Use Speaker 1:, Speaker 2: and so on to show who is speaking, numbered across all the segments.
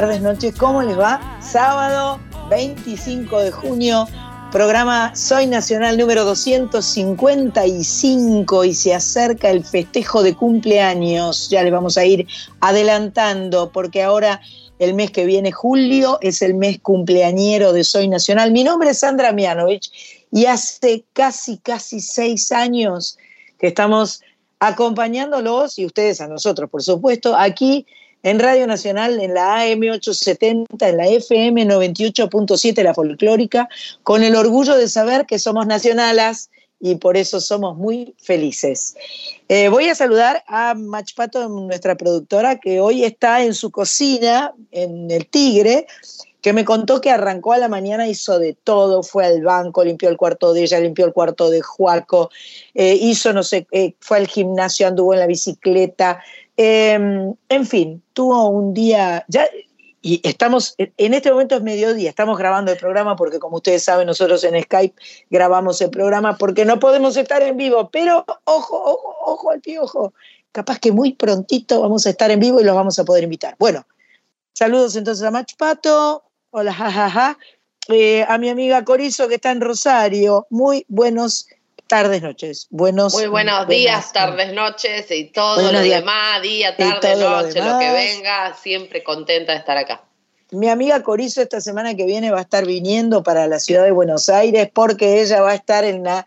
Speaker 1: tardes, noches, ¿cómo les va? Sábado 25 de junio programa Soy Nacional número 255 y se acerca el festejo de cumpleaños. Ya le vamos a ir adelantando porque ahora el mes que viene, julio, es el mes cumpleañero de Soy Nacional. Mi nombre es Sandra Mianovich y hace casi, casi seis años que estamos acompañándolos y ustedes a nosotros, por supuesto, aquí en Radio Nacional, en la AM 870, en la FM 98.7, la folclórica, con el orgullo de saber que somos nacionalas y por eso somos muy felices. Eh, voy a saludar a Machpato, nuestra productora, que hoy está en su cocina, en el Tigre, que me contó que arrancó a la mañana, hizo de todo, fue al banco, limpió el cuarto de ella, limpió el cuarto de Juaco, eh, hizo, no sé, eh, fue al gimnasio, anduvo en la bicicleta, Em, en fin, tuvo un día, ya, y estamos, en este momento es mediodía, estamos grabando el programa porque como ustedes saben, nosotros en Skype grabamos el programa porque no podemos estar en vivo, pero ojo, ojo, ojo al piojo, capaz que muy prontito vamos a estar en vivo y los vamos a poder invitar. Bueno, saludos entonces a Machpato, hola, jajaja, eh, a mi amiga Corizo que está en Rosario, muy buenos tardes, noches. Buenos,
Speaker 2: Muy buenos días, tardes, noches y todo lo demás, día, tarde, noche, lo, que venga, siempre contenta de estar acá.
Speaker 1: Mi amiga Corizo esta semana que viene va a estar viniendo para la ciudad de Buenos Aires porque ella va a estar en la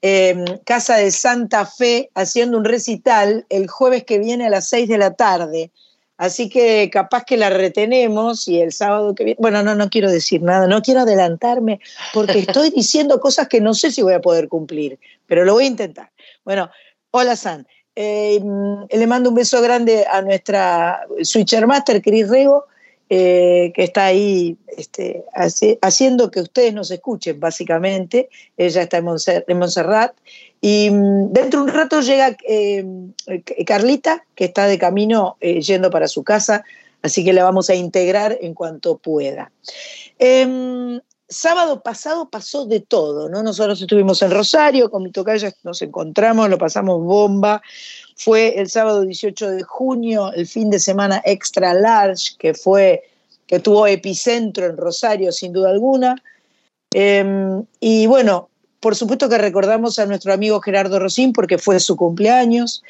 Speaker 1: em, Casa de Santa Fe haciendo un recital el jueves que viene a las 6 de la tarde. Así que capaz que la retenemos y el sábado que viene, bueno, no, no quiero decir nada, no quiero adelantarme porque estoy diciendo cosas que no sé si voy a poder cumplir, pero lo voy a intentar. Bueno, hola San, eh, le mando un beso grande a nuestra Switcher Master, Cris Rego, eh, que está ahí este, haciendo que ustedes nos escuchen, básicamente. Ella está en, Montserrat. Y mm, dentro de un rato llega eh, Carlita, que está de camino eh, yendo para su casa, así que la vamos a integrar en cuanto pueda. Em, sábado pasado pasó de todo, ¿no? Nosotros estuvimos en Rosario, con mi tocaya nos encontramos, lo pasamos bomba. Fue el sábado 18 de junio, el fin de semana extra large, que fue, que tuvo epicentro en Rosario, sin duda alguna. Em, y bueno, por supuesto que recordamos a nuestro amigo Gerardo Rosín porque fue su cumpleaños.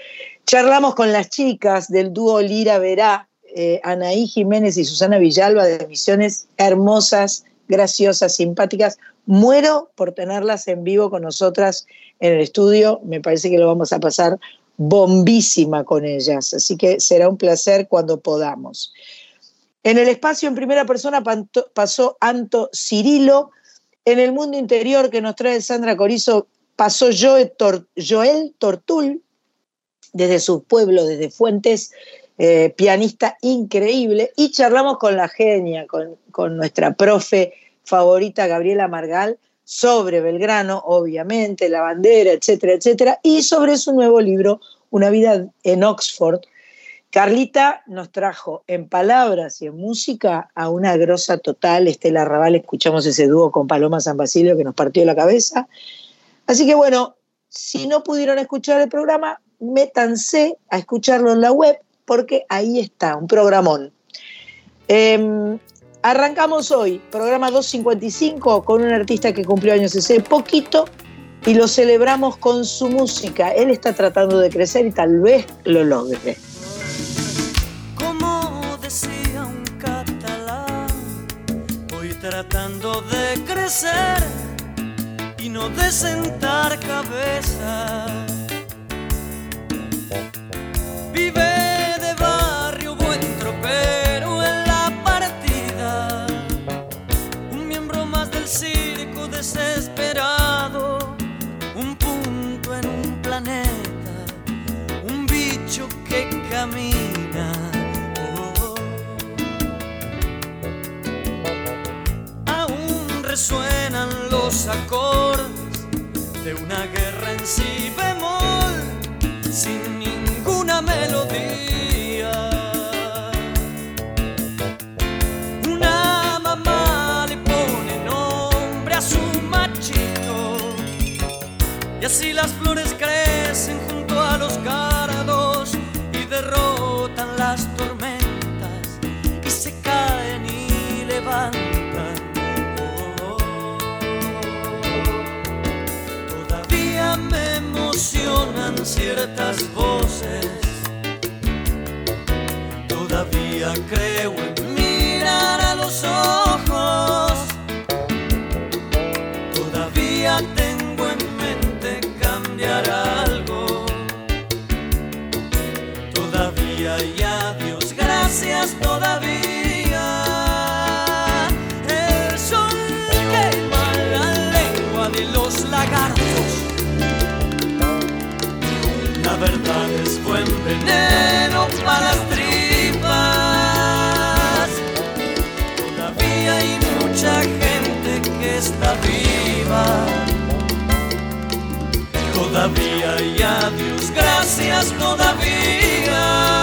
Speaker 1: Charlamos con las chicas del dúo Lira Verá, eh, Anaí Jiménez y Susana Villalba de Misiones, hermosas, graciosas, simpáticas. Muero por tenerlas en vivo con nosotras en el estudio. Me parece que lo vamos a pasar bombísima con ellas, así que será un placer cuando podamos. En el espacio en primera persona pasó Anto Cirilo, en el mundo interior que nos trae Sandra Corizo pasó Joel, Tortul, desde su pueblo, desde Fuentes, eh, pianista increíble, y charlamos con la genia, con, con nuestra profe favorita Gabriela Margal, sobre Belgrano, obviamente, la bandera, etcétera, etcétera, y sobre su nuevo libro, Una vida en Oxford. Carlita nos trajo en palabras y en música a una grosa total, Estela Raval, escuchamos ese dúo con Paloma San Basilio que nos partió la cabeza. Así que bueno, si no pudieron escuchar el programa, métanse a escucharlo en la web porque ahí está, un programón. Em, Arrancamos hoy, programa 255, con un artista que cumplió años ese poquito y lo celebramos con su música. Él está tratando de crecer y tal vez lo logre.
Speaker 3: Tratando de crecer y no de sentar cabeza. Vive los acordes de una guerra en si ciertas voces. Todavía creo en mirar a los ojos. verdad es buen veneno para las tripas. Todavía hay mucha gente que está viva. Todavía hay adiós, gracias todavía.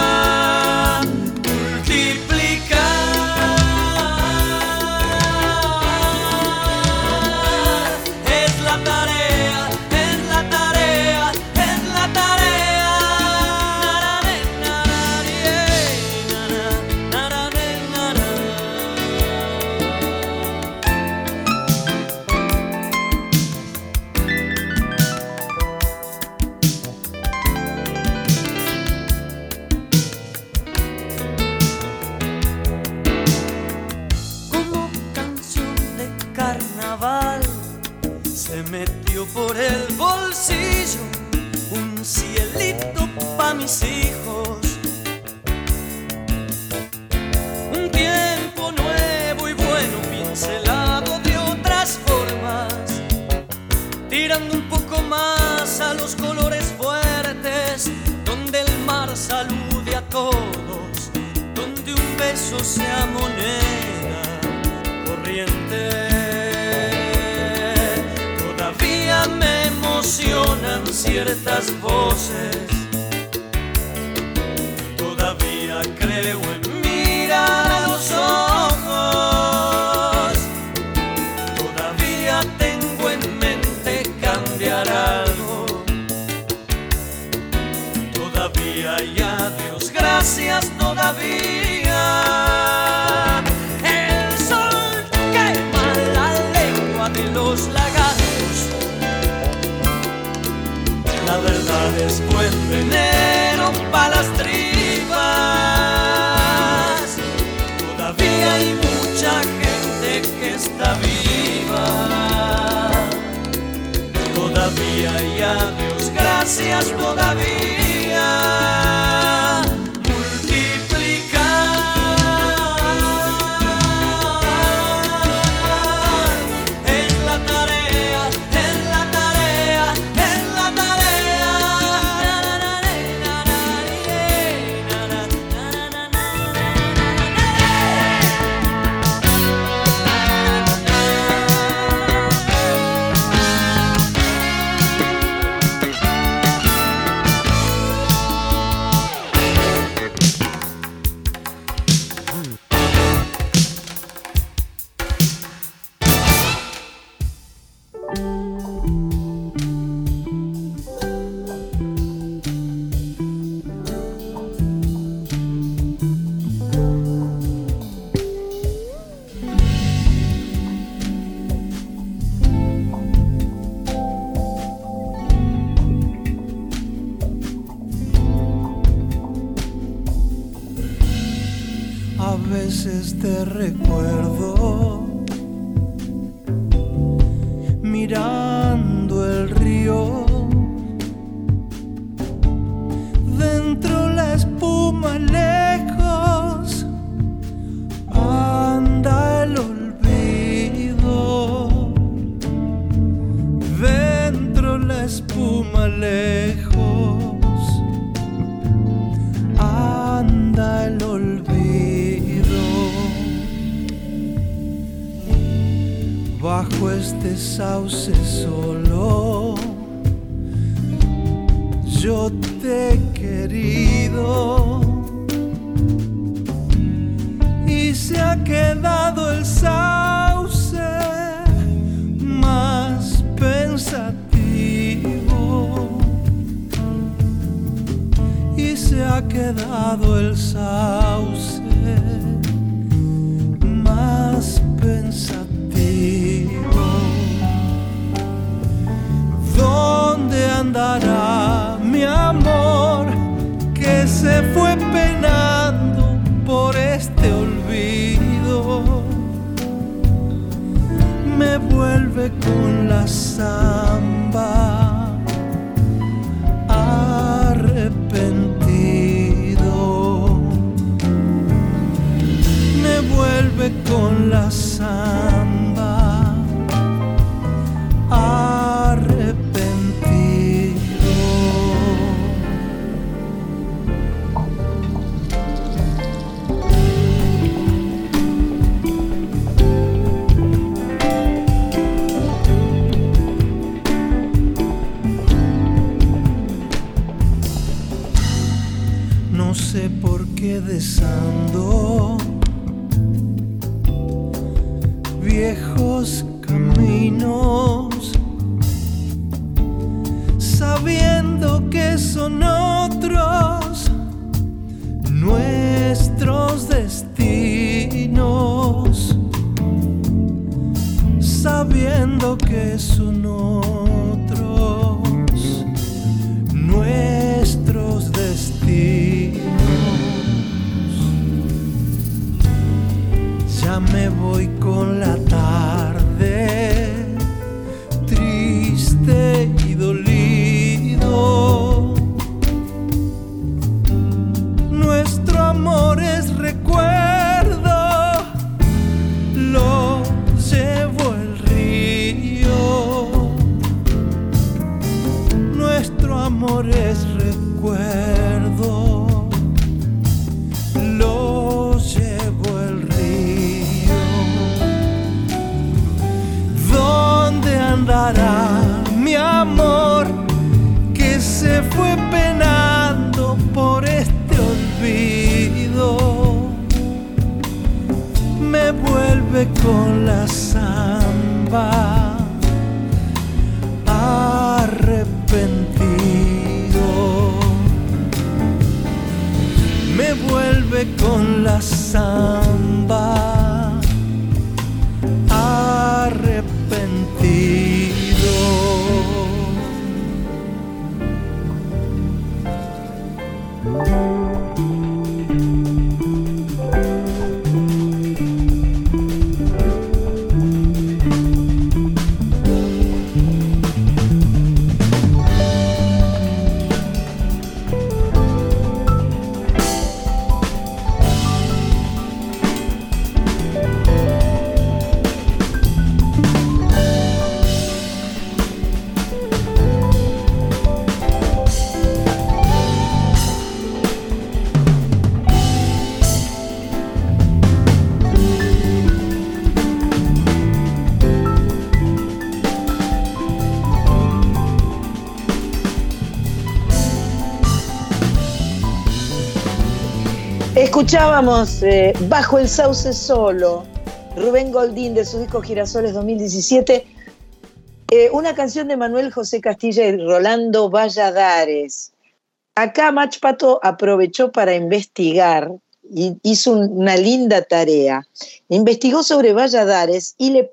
Speaker 4: y se ha quedado el sauce más pensativo. ¿Dónde andará mi amor que se fue penando por este olvido? Me vuelve con la sangre con la samba. Quedesando viejos son otros nuestros destinos, sabiendo que son otros
Speaker 1: Escuchábamos eh, Bajo el Sauce Solo, Rubén Goldín de su disco Girasoles 2017, eh, una canción de Manuel José Castilla y Rolando Valladares. Acá Mach Pato aprovechó para investigar y hizo una linda tarea. Investigó sobre Valladares y le,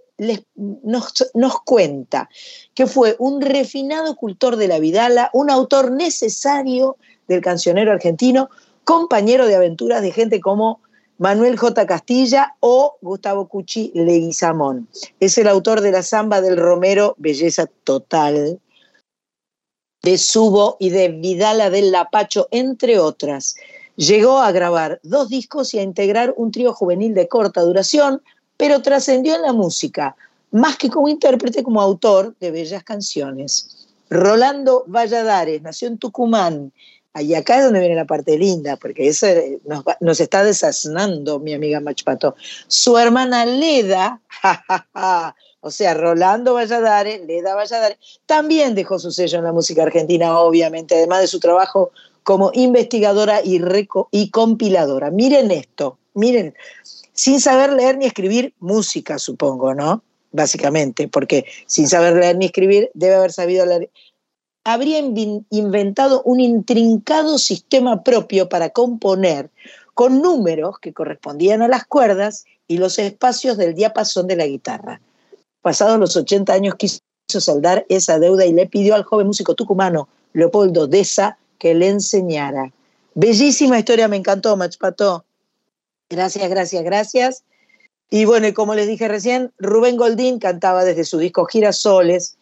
Speaker 1: nos, nos cuenta que fue un refinado cultor de la Vidala, un autor necesario del cancionero argentino, compañero de aventuras de gente como Manuel J. Castilla o Gustavo Cucci Leguizamón. Es el autor de la samba del Romero, Belleza Total, de Subo y de Vidala del Lapacho, entre otras. Llegó a grabar dos discos y a integrar un trío juvenil de corta duración, pero trascendió en la música, más que como intérprete, como autor de bellas canciones. Rolando Valladares nació en Tucumán y acá es donde viene la parte linda, porque eso nos, está desaznando mi amiga Machpato. Su hermana Leda, o sea, Rolando Valladares, Leda Valladares, también dejó su sello en la música argentina, obviamente, además de su trabajo como investigadora y compiladora. Miren esto, miren, sin saber leer ni escribir música, supongo, ¿no? Básicamente, porque sin saber leer ni escribir debe haber sabido leer habría inventado un intrincado sistema propio para componer con números que correspondían a las cuerdas y los espacios del diapasón de la guitarra. Pasados los 80 años quiso saldar esa deuda y le pidió al joven músico tucumano Leopoldo Deza que le enseñara. Bellísima historia, me encantó, Machpato. Gracias, gracias, gracias. Y bueno, y como les dije recién, Rubén Goldín cantaba desde su disco Girasoles,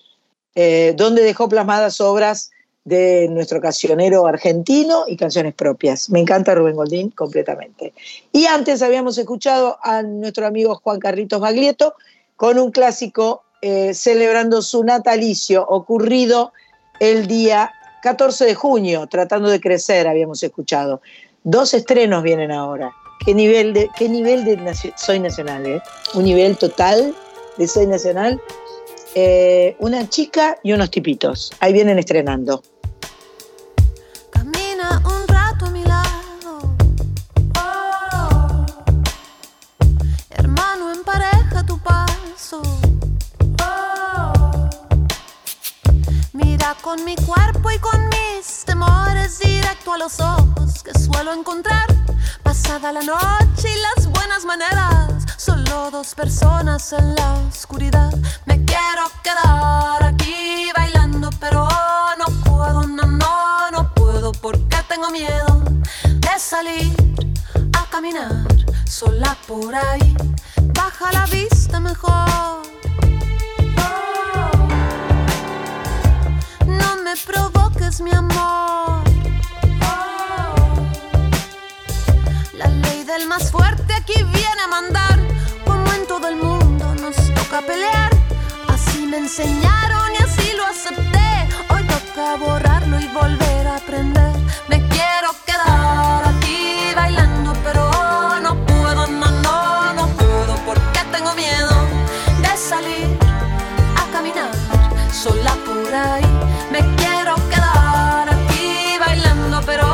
Speaker 1: eh, donde dejó plasmadas obras de nuestro cancionero argentino y canciones propias. Me encanta Rubén Goldín completamente. Y antes habíamos escuchado a nuestro amigo Juan Carlitos Baglietto con un clásico eh, celebrando su natalicio ocurrido el día 14 de junio, tratando de crecer, habíamos escuchado. Dos estrenos vienen ahora. ¿Qué nivel de, qué nivel de Soy Nacional? Eh? Un nivel total de Soy Nacional. Eh, una chica y unos tipitos. Ahí vienen estrenando.
Speaker 5: Camina un rato a mi lado. Oh. Hermano, empareja tu paso. Oh. Mira con mi cuerpo y con mis temores directo a los ojos que suelo encontrar. Pasada la noche y las buenas maneras, solo dos personas en la oscuridad. Me quiero quedar aquí bailando, pero no puedo, no, no, no puedo porque tengo miedo de salir a caminar sola por ahí. Baja la vista mejor. No me provoques mi amor. La ley del más fuerte aquí viene a mandar. Como en todo el mundo nos toca pelear. Así me enseñaron y así lo acepté. Hoy toca borrarlo y volver a aprender. Me quiero quedar aquí bailando, pero no puedo, no, no, no puedo porque tengo miedo de salir a caminar sola por ahí. Me quiero quedar aquí bailando, pero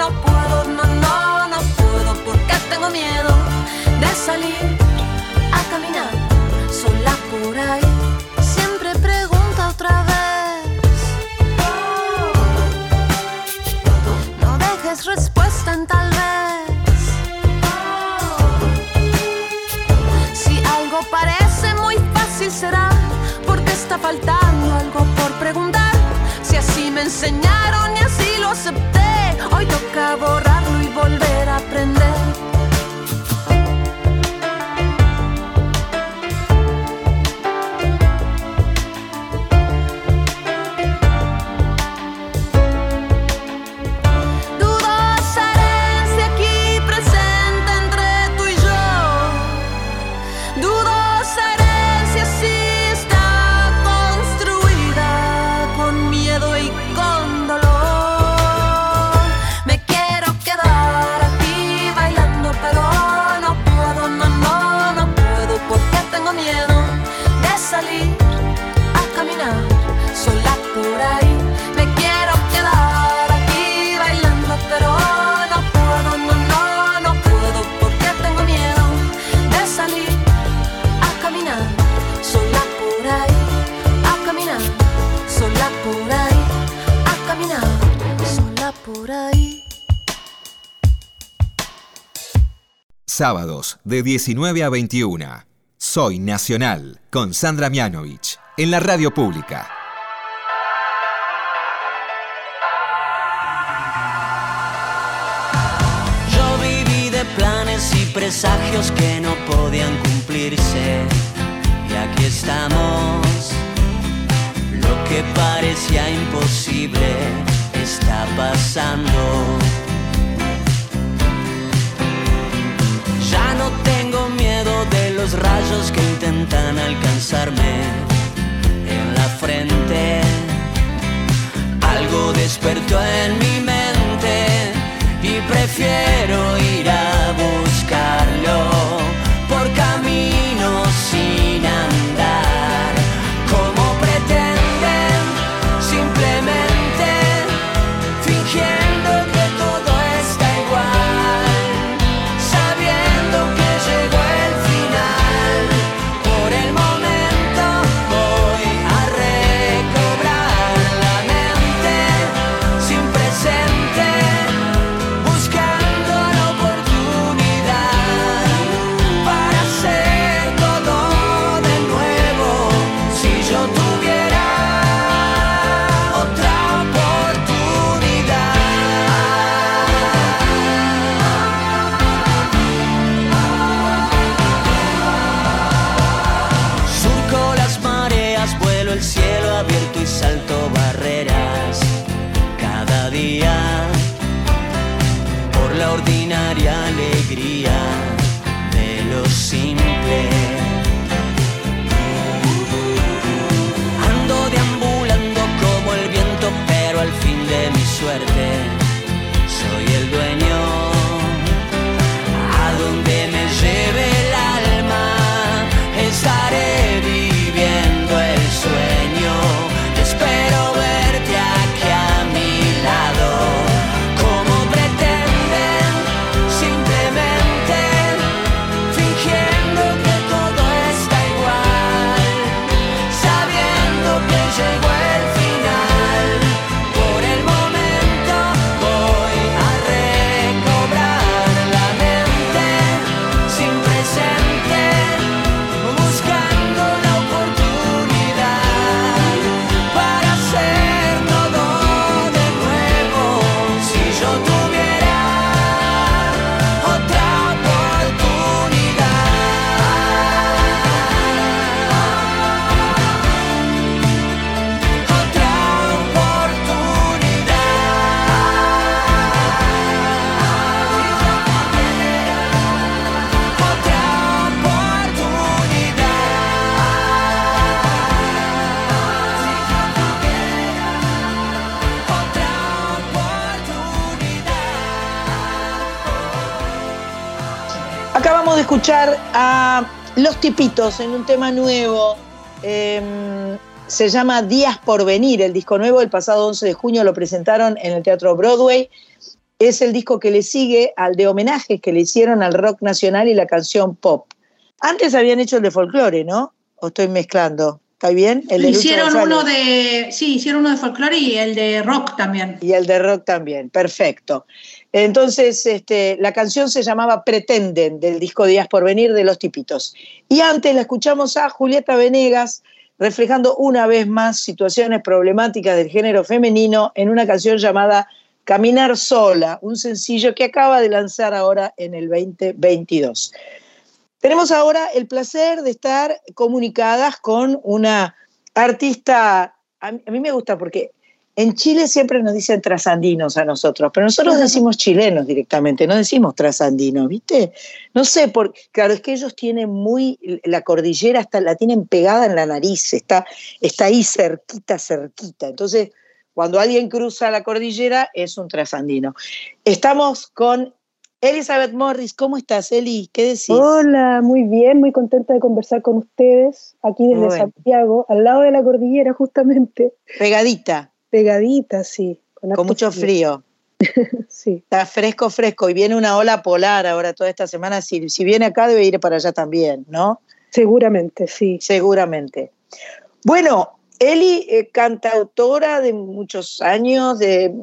Speaker 5: no puedo, no, no, no puedo porque tengo miedo de salir Siempre pregunta otra vez. No dejes respuesta en tal vez. Si algo parece muy fácil será porque está faltando algo por preguntar. Si así me enseñaron y así lo acepté, hoy toca borrarlo y volver a aprender.
Speaker 6: Sábados de 19 a 21. Soy Nacional con Sandra Mianovich en la radio pública.
Speaker 7: Yo viví de planes y presagios que no podían cumplirse. Y aquí estamos. Lo que parecía imposible está pasando. Los rayos que intentan alcanzarme en la frente. Algo despertó en mi mente y prefiero ir a buscarlo por caminos sin
Speaker 1: Los Tipitos en un tema nuevo. Em, se llama Días por Venir, el disco nuevo. El pasado 11 de junio lo presentaron en el Teatro Broadway. Es el disco que le sigue al de homenajes que le hicieron al rock nacional y la canción pop. Antes habían hecho el de folclore, ¿no? ¿O estoy mezclando? ¿Está bien?
Speaker 8: El hicieron uno de, sí, hicieron uno de folclore y el de rock también.
Speaker 1: Y el de rock también, perfecto. Entonces, este, la canción se llamaba Pretenden, del disco Días por Venir de Los Tipitos. Y antes la escuchamos a Julieta Venegas, reflejando una vez más situaciones problemáticas del género femenino en una canción llamada Caminar sola, un sencillo que acaba de lanzar ahora en el 2022. Tenemos ahora el placer de estar comunicadas con una artista, a mí me gusta porque en Chile siempre nos dicen trasandinos a nosotros, pero nosotros decimos chilenos directamente, no decimos trasandinos, ¿viste? No sé, porque, claro, es que ellos tienen muy, la cordillera hasta la tienen pegada en la nariz, está, está ahí cerquita, cerquita. Entonces, cuando alguien cruza la cordillera, es un trasandino. Estamos con Elizabeth Morris, ¿cómo estás, Eli? ¿Qué decís?
Speaker 9: Hola, muy bien, muy contenta de conversar con ustedes aquí desde Santiago, al lado de la cordillera, justamente.
Speaker 1: Pegadita.
Speaker 9: Pegadita, sí.
Speaker 1: Con, mucho frío. sí. Está fresco, fresco. Y viene una ola polar ahora toda esta semana. Si, si viene acá, debe ir para allá también, ¿no?
Speaker 9: Seguramente, sí.
Speaker 1: Seguramente. Bueno, Eli, eh, cantautora de muchos años, de,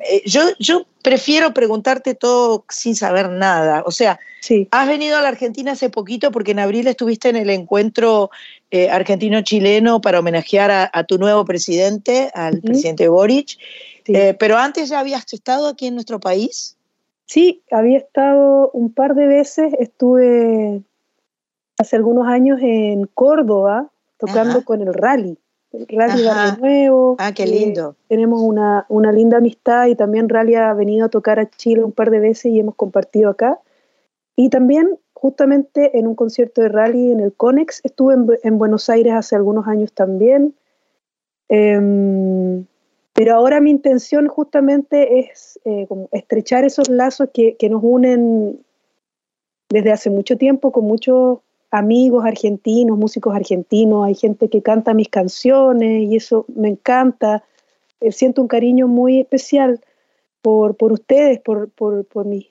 Speaker 1: eh, yo, yo prefiero preguntarte todo sin saber nada. O sea, sí. has venido a la Argentina hace poquito porque en abril estuviste en el encuentro eh, argentino-chileno para homenajear a, tu nuevo presidente, al presidente Boric. pero antes ya habías estado aquí en nuestro país.
Speaker 9: Sí, había estado un par de veces. Estuve hace algunos años en Córdoba tocando con el rally. Rally Barrio Nuevo.
Speaker 1: Ah, qué eh, lindo.
Speaker 9: tenemos una, una, linda amistad y también Rally ha venido a tocar a Chile un par de veces y hemos compartido acá. Y también justamente en un concierto de Rally en el Conex, estuve en, Buenos Aires hace algunos años también. Em, pero ahora mi intención justamente es eh, estrechar esos lazos que, que nos unen desde hace mucho tiempo con muchos amigos argentinos, músicos argentinos, hay gente que canta mis canciones y eso me encanta. Eh, siento un cariño muy especial por, por ustedes, por, por, por mis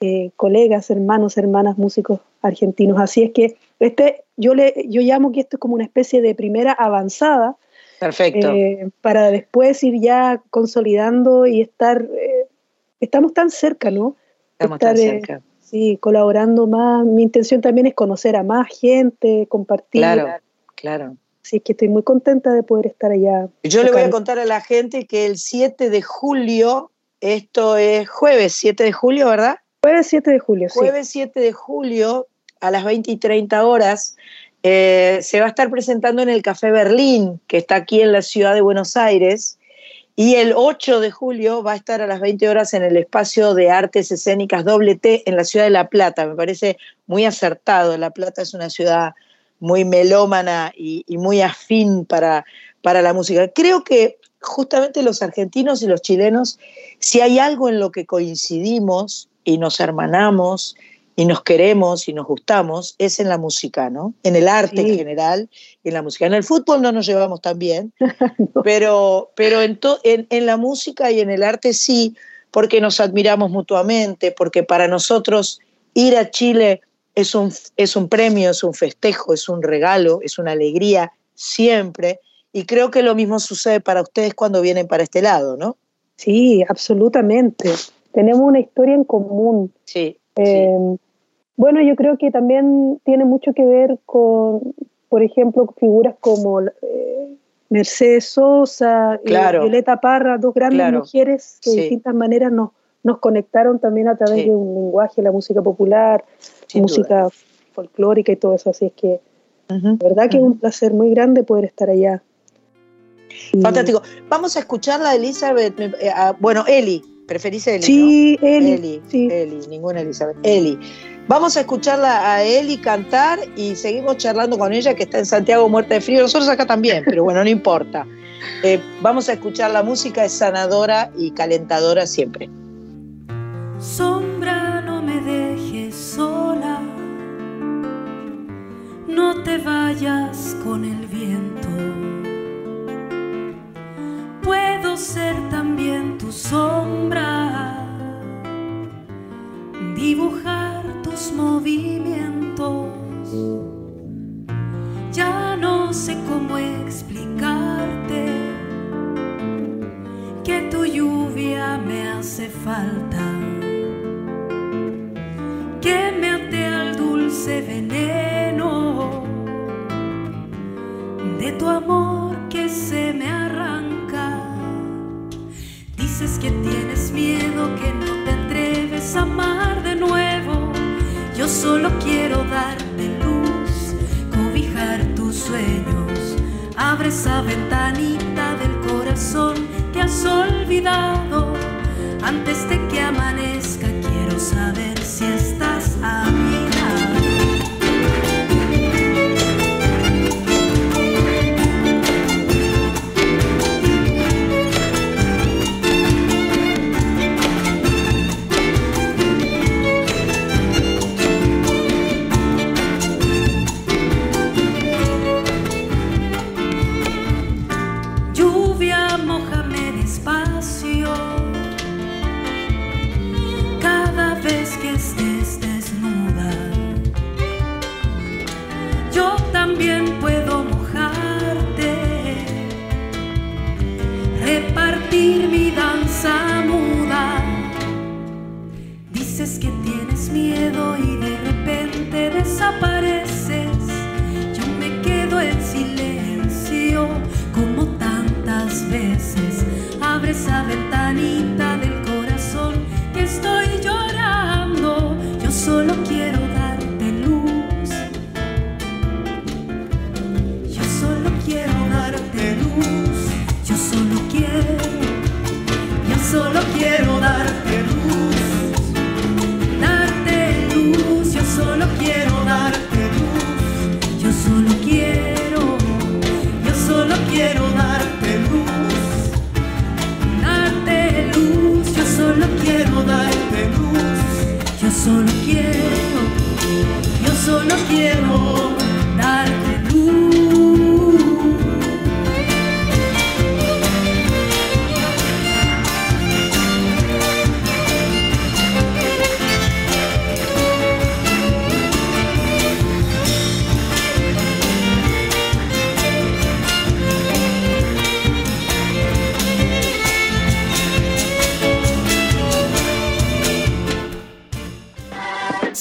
Speaker 9: eh, colegas, hermanos, hermanas, músicos argentinos. Así es que este, yo, le, yo llamo que esto es como una especie de primera avanzada.
Speaker 1: Perfecto.
Speaker 9: Eh, para después ir ya consolidando y estar, estamos tan cerca, ¿no?
Speaker 1: Estamos tan cerca
Speaker 9: sí, colaborando más. Mi intención también es conocer a más gente, compartir.
Speaker 1: Claro, claro.
Speaker 9: Así que estoy muy contenta de poder estar allá.
Speaker 1: Yo le voy a contar a la gente que el 7 de julio, esto es jueves 7 de julio, ¿verdad?
Speaker 9: Jueves 7 de julio,
Speaker 1: sí. Jueves 7 de julio, a las 20 y 30 horas, eh, se va a estar presentando en el Café Berlín, que está aquí en la ciudad de Buenos Aires. Y el 8 de julio va a estar a las 20 horas en el espacio de artes escénicas Doble T en la ciudad de La Plata. Me parece muy acertado. La Plata es una ciudad muy melómana y, muy afín para, para la música. Creo que justamente los argentinos y los chilenos, si hay algo en lo que coincidimos y nos hermanamos y nos queremos y nos gustamos es en la música, ¿no? En el arte en general, en la música. En el fútbol no nos llevamos tan bien, pero, pero en, en, la música y en el arte sí, porque nos admiramos mutuamente, porque para nosotros ir a Chile es un, es un premio, es un festejo, es un regalo, es una alegría siempre. Y creo que lo mismo sucede para ustedes cuando vienen para este lado, ¿no?
Speaker 9: Sí, absolutamente. Tenemos una historia en común.
Speaker 1: Sí. Em,
Speaker 9: bueno, yo creo que también tiene mucho que ver con, por ejemplo, figuras como eh, Mercedes Sosa y Violeta Parra, dos grandes mujeres que de distintas maneras nos, nos conectaron también a través de un lenguaje, la música popular, música folclórica y todo eso. Así es que, la verdad que es un placer muy grande poder estar allá.
Speaker 1: Fantástico. Vamos a escucharla, Elizabeth. Eh, bueno, Eli, ¿preferís Eli?
Speaker 9: Sí, Eli.
Speaker 1: Eli, sí. Eli, ninguna Elizabeth. Eli. Vamos a escucharla a Eli cantar y seguimos charlando con ella que está en Santiago muerta de frío. Nosotros acá también, pero bueno, no importa. Eh, vamos a escuchar la música, es sanadora y calentadora siempre.
Speaker 10: Sombra, no me dejes sola, no te vayas con el viento. Puedo ser también tu sombra, dibujar tus movimientos. Ya no sé cómo explicarte que tu lluvia me hace falta, que me ate al dulce veneno de tu amor que se me arranca. Dices que tienes miedo, que no te atreves a amar de nuevo. Yo solo quiero darte luz, cobijar tus sueños. Abre esa ventanita del corazón que has olvidado. Antes de que amanezca, quiero saber si estás a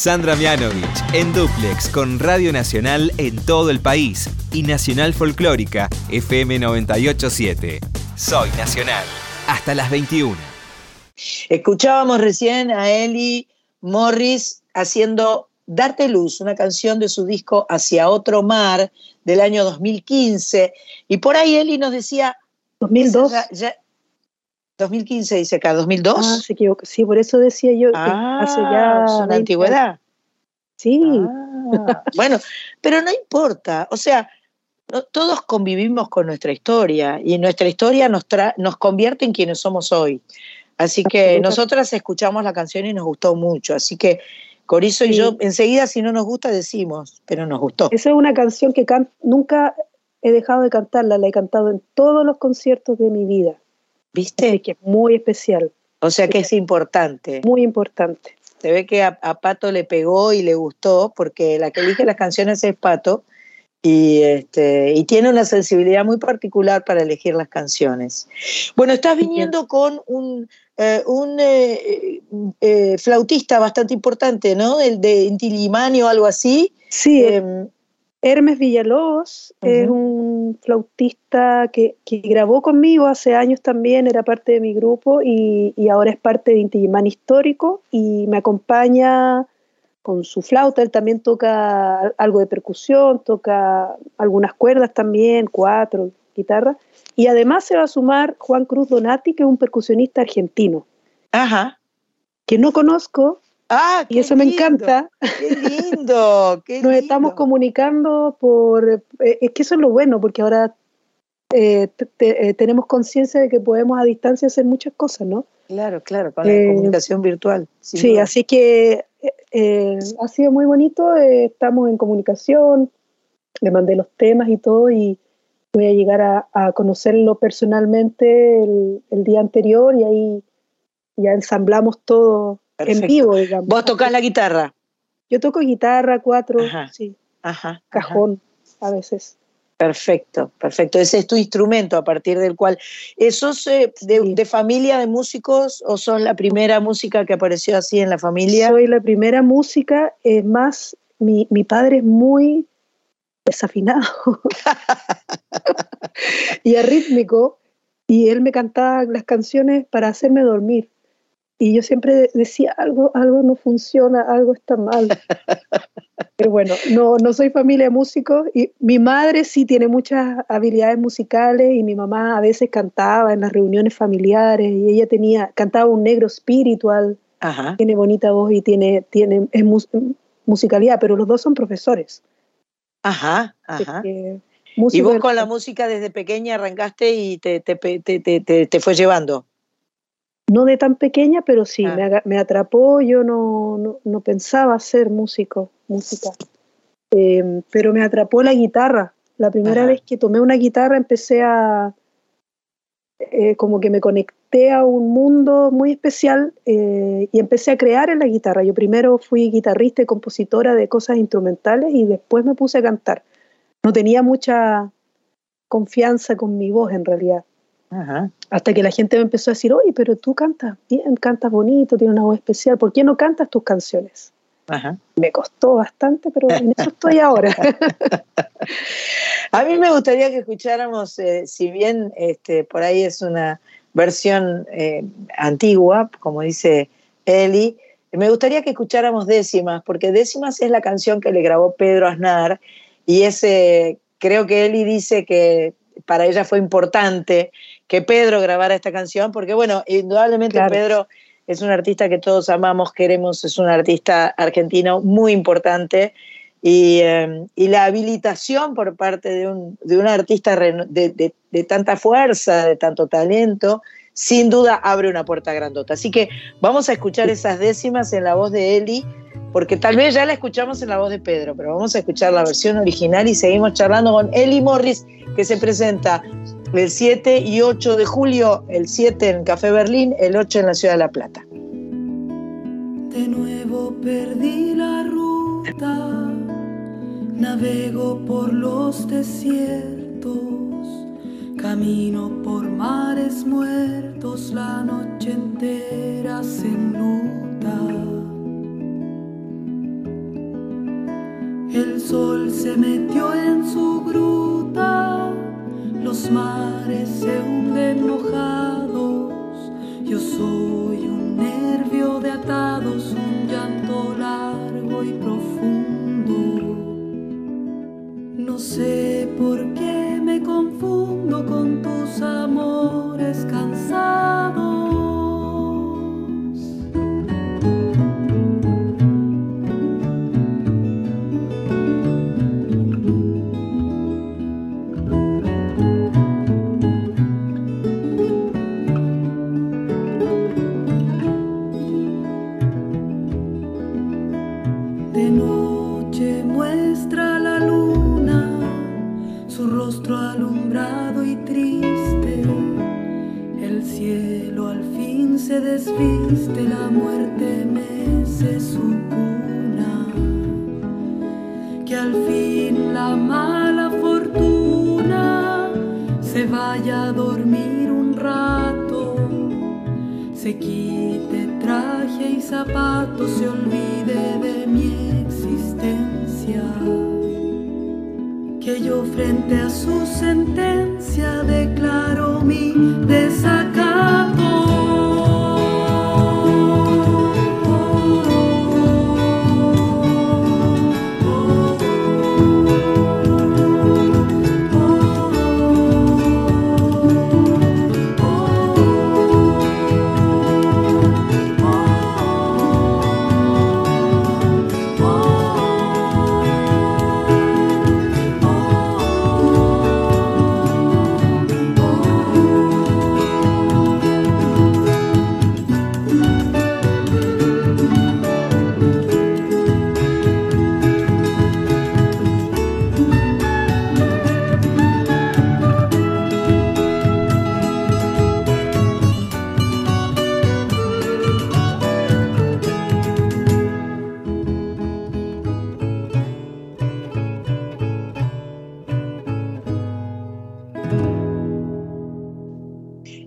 Speaker 6: Sandra Mianovich en Duplex con Radio Nacional en todo el país y Nacional Folclórica FM 987. Soy Nacional. Hasta las 21.
Speaker 1: Escuchábamos recién a Eli Morris haciendo Darte Luz, una canción de su disco Hacia Otro Mar del año 2015. Y por ahí Eli nos decía...
Speaker 9: 2002.
Speaker 1: Ya, ya, 2015 dice acá, 2002.
Speaker 9: Ah, se equivoca. Sí, por eso decía yo que
Speaker 1: Ah,
Speaker 9: hace ya.
Speaker 1: es una
Speaker 9: 20
Speaker 1: antigüedad.
Speaker 9: Sí,
Speaker 1: Ah, bueno, pero no importa. O sea, no- todos convivimos con nuestra historia y nuestra historia nos, tra- nos convierte en quienes somos hoy. Así que nosotras escuchamos la canción y nos gustó mucho. Así que Corizo y yo, enseguida, si no nos gusta, decimos, pero nos gustó.
Speaker 9: esa es una canción que nunca he dejado de cantarla, la he cantado en todos los conciertos de mi vida.
Speaker 1: ¿Viste?
Speaker 9: que es muy especial,
Speaker 1: O sea que es importante.
Speaker 9: muy importante.
Speaker 1: Se ve que a, a Pato le pegó y le gustó, porque la que elige las canciones es Pato, y, este, y tiene una sensibilidad muy particular para elegir las canciones. Bueno, estás viniendo con un, eh, un eh, eh, flautista bastante importante, ¿no? El de Inti Limani o algo así.
Speaker 9: Sí,
Speaker 1: Eh,
Speaker 9: Hermes Villalobos es un flautista que, que grabó conmigo hace años también, era parte de mi grupo y, y ahora es parte de Inti Illimani Histórico y me acompaña con su flauta, él también toca al- algo de percusión, toca algunas cuerdas también, cuatro, guitarra, y además se va a sumar Juan Cruz Donati, que es un percusionista argentino,
Speaker 1: ajá.
Speaker 9: que no conozco
Speaker 1: Ah,
Speaker 9: y eso me encanta.
Speaker 1: Qué lindo, qué
Speaker 9: Nos
Speaker 1: lindo.
Speaker 9: estamos comunicando por... eh, es que eso es lo bueno, porque ahora eh, te- te- eh, tenemos conciencia de que podemos a distancia hacer muchas cosas, ¿no?
Speaker 1: Claro, claro, con la
Speaker 9: Eh,
Speaker 1: comunicación virtual.
Speaker 9: Sí,
Speaker 1: duda.
Speaker 9: así que ha sido muy bonito, estamos en comunicación, le mandé los temas y todo y voy a llegar a, conocerlo personalmente el, día anterior y ahí ya ensamblamos todo en vivo, digamos.
Speaker 1: ¿Vos tocas la guitarra?
Speaker 9: Yo toco guitarra, cuatro, sí. Ajá, cajón a veces.
Speaker 1: Perfecto, perfecto. Ese es tu instrumento a partir del cual. ¿Sos eh, de, familia de músicos o sos la primera música que apareció así en la familia?
Speaker 9: Soy la primera música, es más, mi, mi padre es muy desafinado y arrítmico, y él me cantaba las canciones para hacerme dormir. Y yo siempre decía, algo, algo no funciona, algo está mal. Pero bueno, no, no soy familia de músicos y mi madre sí tiene muchas habilidades musicales y mi mamá a veces cantaba en las reuniones familiares y ella tenía, cantaba un negro espiritual, tiene bonita voz y tiene, tiene es musicalidad, pero los dos son profesores.
Speaker 1: Ajá, ajá. y vos con la música desde pequeña arrancaste y te, te, te, te fue llevando
Speaker 9: no de tan pequeña, pero sí, ah. me, atrapó, yo no, no, pensaba ser músico, música, em, pero me atrapó la guitarra. La primera vez que tomé una guitarra empecé a, eh, como que me conecté a un mundo muy especial eh, y empecé a crear en la guitarra. Yo primero fui guitarrista y compositora de cosas instrumentales y después me puse a cantar. No tenía mucha confianza con mi voz en realidad. Hasta que la gente me empezó a decir, oye, pero tú cantas bien, cantas bonito, tienes una voz especial, ¿por qué no cantas tus canciones? Me costó bastante, pero en eso estoy ahora.
Speaker 1: a mí me gustaría que escucháramos, eh, si bien este, por ahí es una versión eh, antigua, como dice Eli, me gustaría que escucháramos Décimas, porque Décimas es la canción que le grabó Pedro Aznar y ese, creo que Eli dice que para ella fue importante que Pedro grabara esta canción, porque bueno, indudablemente Pedro es un artista que todos amamos, queremos, es un artista argentino muy importante. Y, em, la habilitación por parte de un, de un artista de, de, tanta fuerza, de tanto talento, sin duda abre una puerta grandota. Así que vamos a escuchar esas décimas en la voz de Eli, porque tal vez ya la escuchamos en la voz de Pedro, pero vamos a escuchar la versión original y seguimos charlando con Eli Morris, que se presenta el 7 y 8 de julio, el 7 en Café Berlín, el 8 en la Ciudad de La Plata.
Speaker 10: De nuevo perdí la ruta, navego por los desiertos, camino por mares muertos, la noche entera se enluta. El sol se metió en su gruta mares se hunden mojados, yo soy un nervio de atados, un llanto largo y profundo. No sé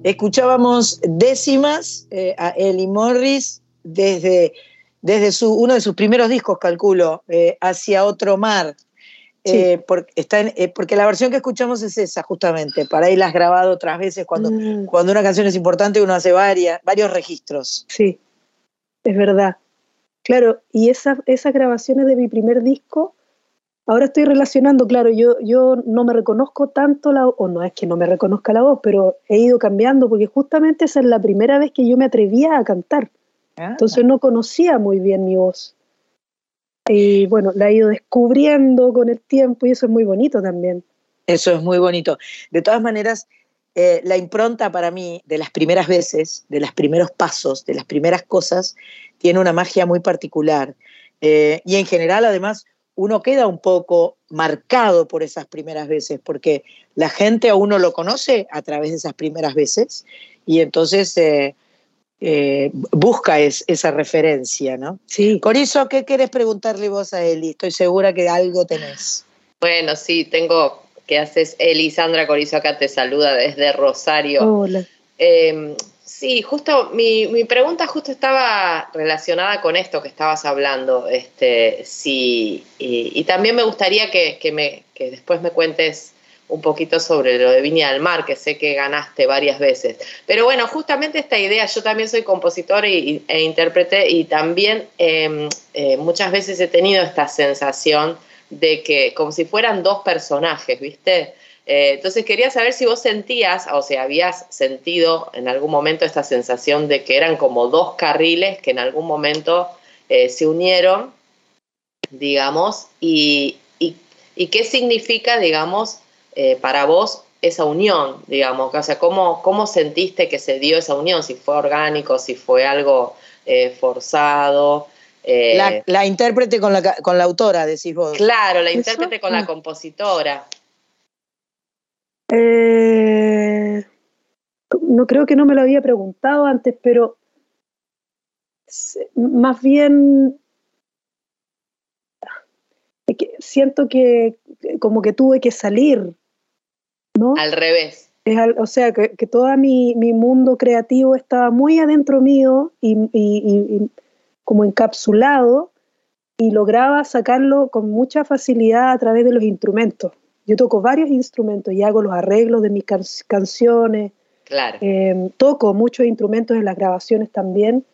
Speaker 1: Escuchábamos décimas eh, a Eli Morris desde, desde su, uno de sus primeros discos, calculo, eh, Hacia otro mar. Eh, porque, está porque la versión que escuchamos es esa, justamente. Para ahí la has grabado otras veces. Cuando, mm. cuando una canción es importante, uno hace varias, varios registros.
Speaker 9: Sí, es verdad. Claro, y esas grabaciones de mi primer disco Ahora estoy relacionando, claro, yo, yo no me reconozco tanto la o no es que no me reconozca la voz, pero he ido cambiando porque justamente esa es la primera vez que yo me atrevía a cantar. Ah. Entonces no conocía muy bien mi voz. Y bueno, la he ido descubriendo con el tiempo y eso es muy bonito también.
Speaker 1: Eso es muy bonito. De todas maneras, eh, la impronta para mí de las primeras veces, de los primeros pasos, de las primeras cosas, tiene una magia muy particular. Eh, y en general, además, uno queda un poco marcado por esas primeras veces, porque la gente a uno lo conoce a través de esas primeras veces y entonces eh, eh, busca esa referencia, ¿no?
Speaker 9: Sí.
Speaker 1: Corizo, ¿qué quieres preguntarle vos a Eli? Estoy segura que algo tenés.
Speaker 2: Bueno, sí, tengo, ¿qué haces? Elisandra Corizo acá te saluda desde Rosario.
Speaker 9: Hola.
Speaker 2: Em, Sí, justo mi, mi, pregunta justo estaba relacionada con esto que estabas hablando. Este, sí, y, también me gustaría que, me, que después me cuentes un poquito sobre lo de Viña del Mar, que sé que ganaste varias veces. Pero bueno, justamente esta idea, yo también soy compositor y, e intérprete y también em, eh, muchas veces he tenido esta sensación de que como si fueran dos personajes, ¿viste? Eh, entonces quería saber si vos sentías o si habías sentido en algún momento esta sensación de que eran como dos carriles que en algún momento eh, se unieron, digamos, y, qué significa, digamos, eh, para vos esa unión, digamos, o sea, ¿cómo, ¿cómo sentiste que se dio esa unión? Si fue orgánico, si fue algo forzado.
Speaker 1: La, intérprete con la, con la autora, decís vos.
Speaker 2: Claro, la intérprete con la compositora.
Speaker 9: Eh, no creo que no me lo había preguntado antes, pero más bien siento que como que tuve que salir, ¿no?
Speaker 2: Al revés.
Speaker 9: o sea, que, todo mi, mundo creativo estaba muy adentro mío y, como encapsulado y lograba sacarlo con mucha facilidad a través de los instrumentos. Yo toco varios instrumentos y hago los arreglos de mis canciones.
Speaker 2: Claro.
Speaker 9: Em, toco muchos instrumentos en las grabaciones también.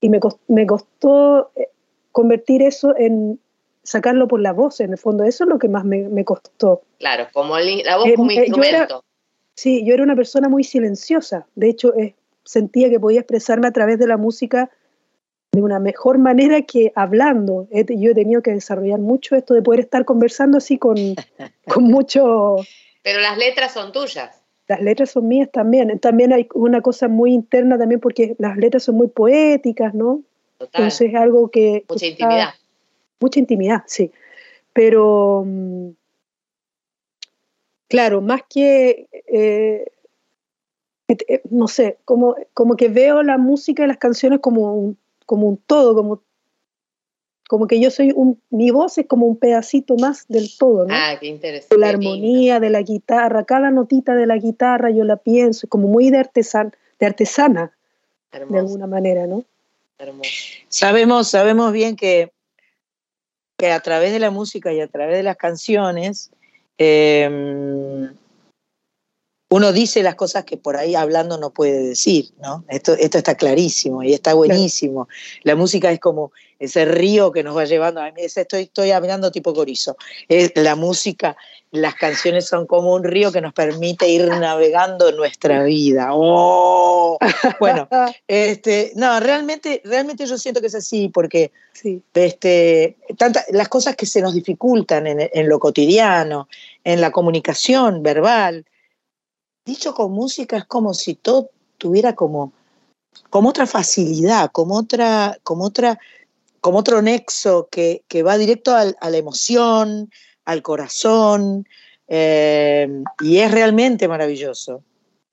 Speaker 9: Y me, costó, eh, convertir eso en sacarlo por la voz, en el fondo. Eso es lo que más me, costó.
Speaker 2: Claro, como la voz como eh, instrumento.
Speaker 9: sí, yo era una persona muy silenciosa. De hecho, eh, sentía que podía expresarme a través de la música de una mejor manera que hablando. Yo he tenido que desarrollar mucho esto de poder estar conversando así con, con mucho...
Speaker 2: Pero las letras son tuyas.
Speaker 9: Las letras son mías también. También hay una cosa muy interna también porque las letras son muy poéticas, ¿no? Total. Entonces es algo que...
Speaker 2: Mucha intimidad.
Speaker 9: Mucha intimidad, sí. Pero, mm, claro, más que... Eh, eh, no sé, como, como que veo la música y las canciones como un como un todo, como, como que yo soy un, mi voz es como un pedacito más del todo, ¿no?
Speaker 2: Ah, qué interesante.
Speaker 9: La armonía de la guitarra, cada notita de la guitarra yo la pienso, como muy de, artesan, de artesana, de alguna manera, ¿no?
Speaker 2: Hermoso.
Speaker 1: Sabemos, sabemos bien que, que a través de la música y a través de las canciones, eh, uno dice las cosas que por ahí hablando no puede decir, ¿no? Esto, esto está clarísimo y está buenísimo. La música es como ese río que nos va llevando, a mí estoy, estoy hablando tipo corizo, es la música, las canciones son como un río que nos permite ir navegando nuestra vida. ¡Oh! Bueno, este, no, realmente, realmente yo siento que es así, porque
Speaker 9: sí.
Speaker 1: este, las cosas que se nos dificultan en, en lo cotidiano, en la comunicación verbal, dicho con música es como si todo tuviera como, como otra facilidad, como otra, como otra, como otro nexo que, va directo a la emoción, al corazón, eh, y es realmente maravilloso.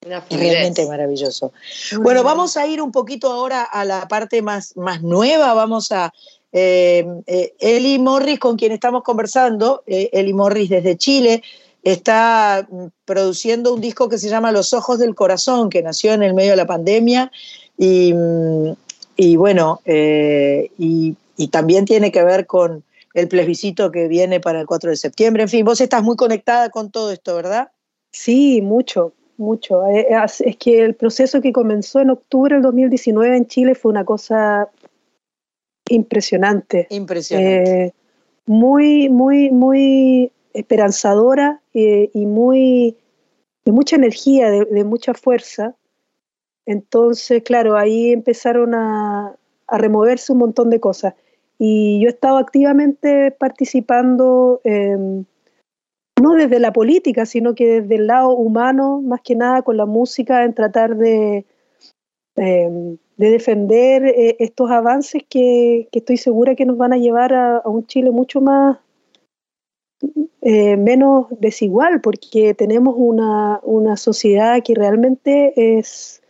Speaker 1: Es realmente maravilloso. Bueno, vamos a ir un poquito ahora a la parte más, más nueva. Vamos a eh, eh, Eli Morris, con quien estamos conversando, Eli Morris desde Chile, está produciendo un disco que se llama Los Ojos del Corazón, que nació en el medio de la pandemia y, mm, bueno, eh, y, también tiene que ver con el plebiscito que viene para el 4 de septiembre. En fin, vos estás muy conectada con todo esto, ¿verdad?
Speaker 9: Sí, mucho, mucho. Eh, eh, es que el proceso que comenzó en octubre del 2019 en Chile fue una cosa impresionante.
Speaker 1: Impresionante.
Speaker 9: muy, muy, muy esperanzadora eh, y muy de mucha energía, de, mucha fuerza. Entonces, claro, ahí empezaron a, removerse un montón de cosas. Y yo he estado activamente participando, em, no desde la política, sino que desde el lado humano, más que nada con la música, en tratar de, em, de defender eh, estos avances que, estoy segura que nos van a llevar a un Chile mucho más eh, menos desigual, porque tenemos una, sociedad que realmente es,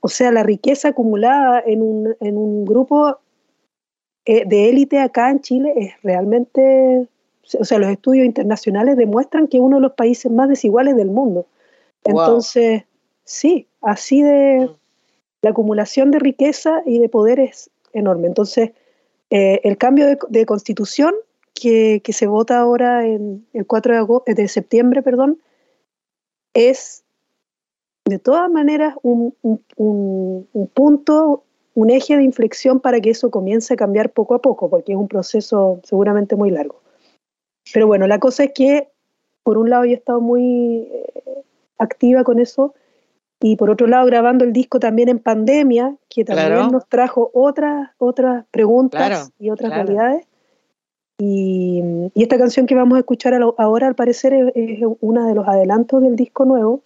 Speaker 9: o sea, la riqueza acumulada en un, en un grupo eh, de élite acá en Chile es realmente, o sea, los estudios internacionales demuestran que es uno de los países más desiguales del mundo. Entonces, sí, así de la acumulación de riqueza y de poder es enorme. Entonces, eh, el cambio de constitución que, se vota ahora en el 4 de, de septiembre, perdón, es de todas maneras un, punto, un eje de inflexión para que eso comience a cambiar poco a poco, porque es un proceso seguramente muy largo. Pero bueno, la cosa es que, por un lado, yo he estado muy eh, activa con eso, y por otro lado, grabando el disco también en pandemia, que también nos trajo otras, otras preguntas y otras realidades. Y, esta canción que vamos a escuchar ahora, al parecer, es, una de los adelantos del disco nuevo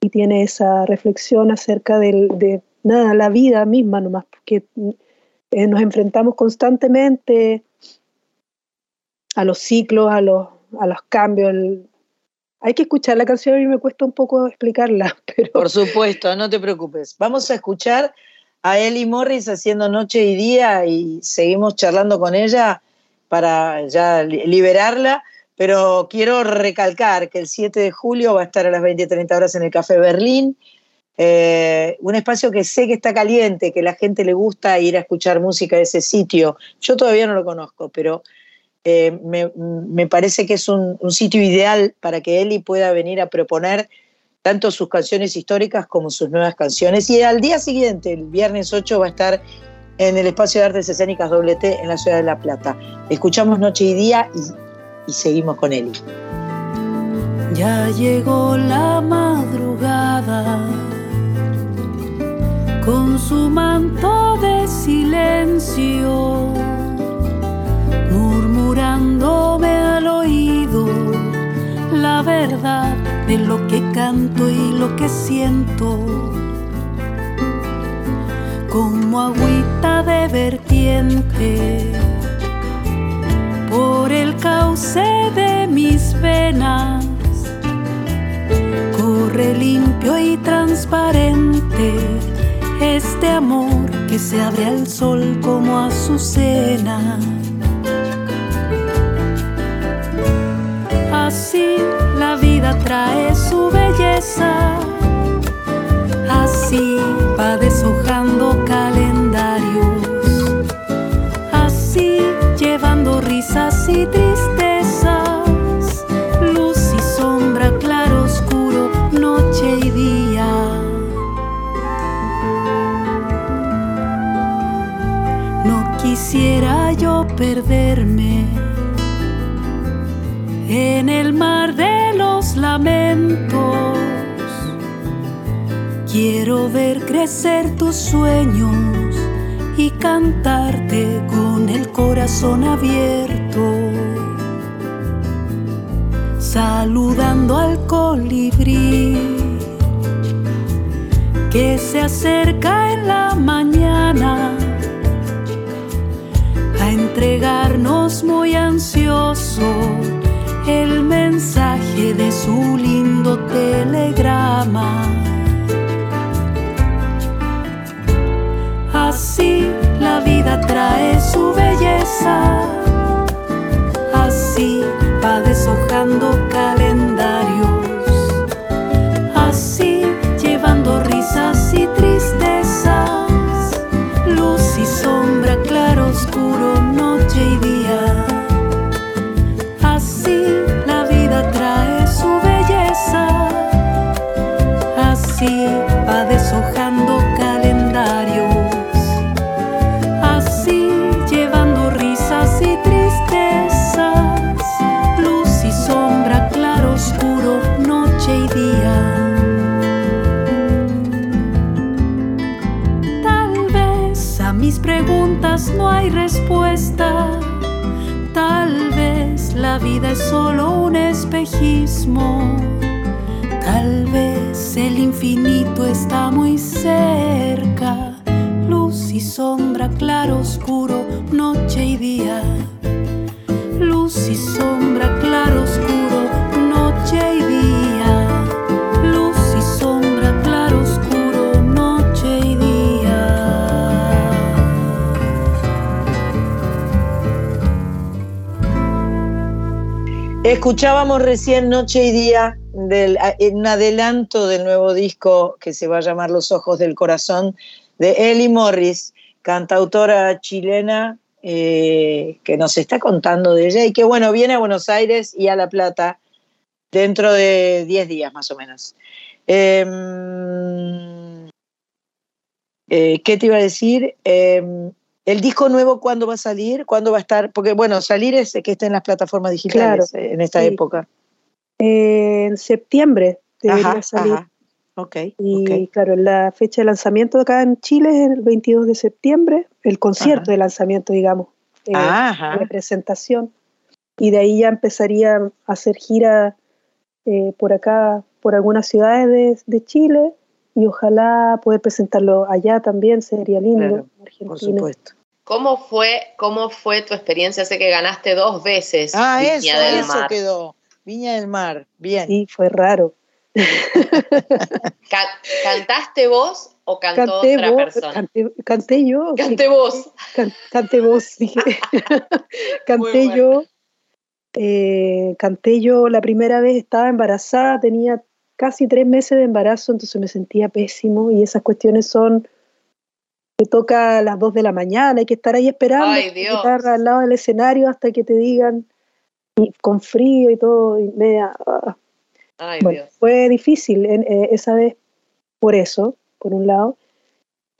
Speaker 9: y tiene esa reflexión acerca de nada, la vida misma nomás, porque eh, nos enfrentamos constantemente a los ciclos, a los, cambios. hay que escuchar la canción, mí me cuesta un poco explicarla.
Speaker 1: Por supuesto, no te preocupes. Vamos a escuchar a Ellie Morris haciendo noche y día y seguimos charlando con ella para ya liberarla, pero quiero recalcar que el 7 de julio va a estar a las 20.30 horas en el Café Berlín, eh, un espacio que sé que está caliente, que la gente le gusta ir a escuchar música de ese sitio. Yo todavía no lo conozco, pero eh, me, parece que es un, sitio ideal para que Eli pueda venir a proponer tanto sus canciones históricas como sus nuevas canciones. Y al día siguiente, el viernes 8, va a estar en el espacio de artes escénicas WT en la ciudad de La Plata. Escuchamos Noche y Día y, seguimos con Eli.
Speaker 10: Ya llegó la madrugada con su manto de silencio, murmurándome al oído la verdad de lo que canto y lo que siento como agüita de vertiente por el cauce de mis venas. Corre limpio y transparente este amor que se abre al sol como azucena. Así la vida trae su belleza Así va deshojando quisiera yo perderme en el mar de los lamentos. Quiero ver crecer tus sueños y cantarte con el corazón abierto, saludando al colibrí que se acerca en la mañana entregarnos muy ansioso el mensaje de su lindo telegrama. Así la vida trae su belleza, así va deshojando calendarios, así llevando risas y tristezas, luz y sombra, claro oscuro noche y día. Así la vida trae su belleza, así va deshojando calendarios, así llevando risas y tristezas, luz y sombra, claro, oscuro, noche y día. Tal vez a mis preguntas no hay respuesta vida es solo un espejismo. Tal vez el infinito está muy cerca. Luz y sombra, claro, oscuro,
Speaker 1: Escuchábamos recién Noche y Día, del, en un adelanto del nuevo disco que se va a llamar Los Ojos del Corazón, de Ellie Morris, cantautora chilena, eh, que nos está contando de ella y que, bueno, viene a Buenos Aires y a La Plata dentro de 10 días más o menos. Em, eh, ¿Qué te iba a decir? ¿El disco nuevo cuándo va a salir? ¿Cuándo va a estar? Porque, bueno, salir es que esté en las plataformas digitales
Speaker 9: Claro,
Speaker 1: eh, en esta
Speaker 9: sí.
Speaker 1: época.
Speaker 9: Eh, en septiembre debería
Speaker 1: Ajá,
Speaker 9: salir.
Speaker 1: ajá. Ok,
Speaker 9: Y claro, la fecha de lanzamiento acá en Chile es el 22 de septiembre, el concierto
Speaker 1: Ajá.
Speaker 9: de lanzamiento, digamos, eh,
Speaker 1: Ajá.
Speaker 9: de presentación. Y de ahí ya empezaría a hacer gira eh, por acá, por algunas ciudades de, de Chile, y ojalá poder presentarlo allá también, sería lindo,
Speaker 1: Claro,
Speaker 9: en
Speaker 1: Por
Speaker 9: Argentina.
Speaker 1: supuesto.
Speaker 2: ¿Cómo fue, ¿Cómo fue tu experiencia? Sé que ganaste dos veces
Speaker 1: Ah,
Speaker 2: Viña
Speaker 1: eso,
Speaker 2: del
Speaker 1: eso
Speaker 2: Mar.
Speaker 1: quedó. Viña del Mar, bien.
Speaker 9: Sí, fue raro.
Speaker 2: Ca- ¿Cantaste vos o cantó
Speaker 9: Canté,
Speaker 2: otra
Speaker 9: vos-
Speaker 2: persona?
Speaker 9: canté, canté yo.
Speaker 2: Canté vos.
Speaker 9: Can- canté vos, dije. canté
Speaker 2: bueno.
Speaker 9: yo. eh, canté yo la primera vez, estaba embarazada, tenía casi tres meses de embarazo, entonces me sentía pésimo y esas cuestiones son, te toca a las dos de la mañana, hay que estar ahí esperando
Speaker 2: Ay,
Speaker 9: guitarra al lado del escenario hasta que te digan, y con frío y todo, y media... ah.
Speaker 2: Ay,
Speaker 9: Bueno,
Speaker 2: Dios.
Speaker 9: fue difícil en- eh, esa vez por eso, por un lado.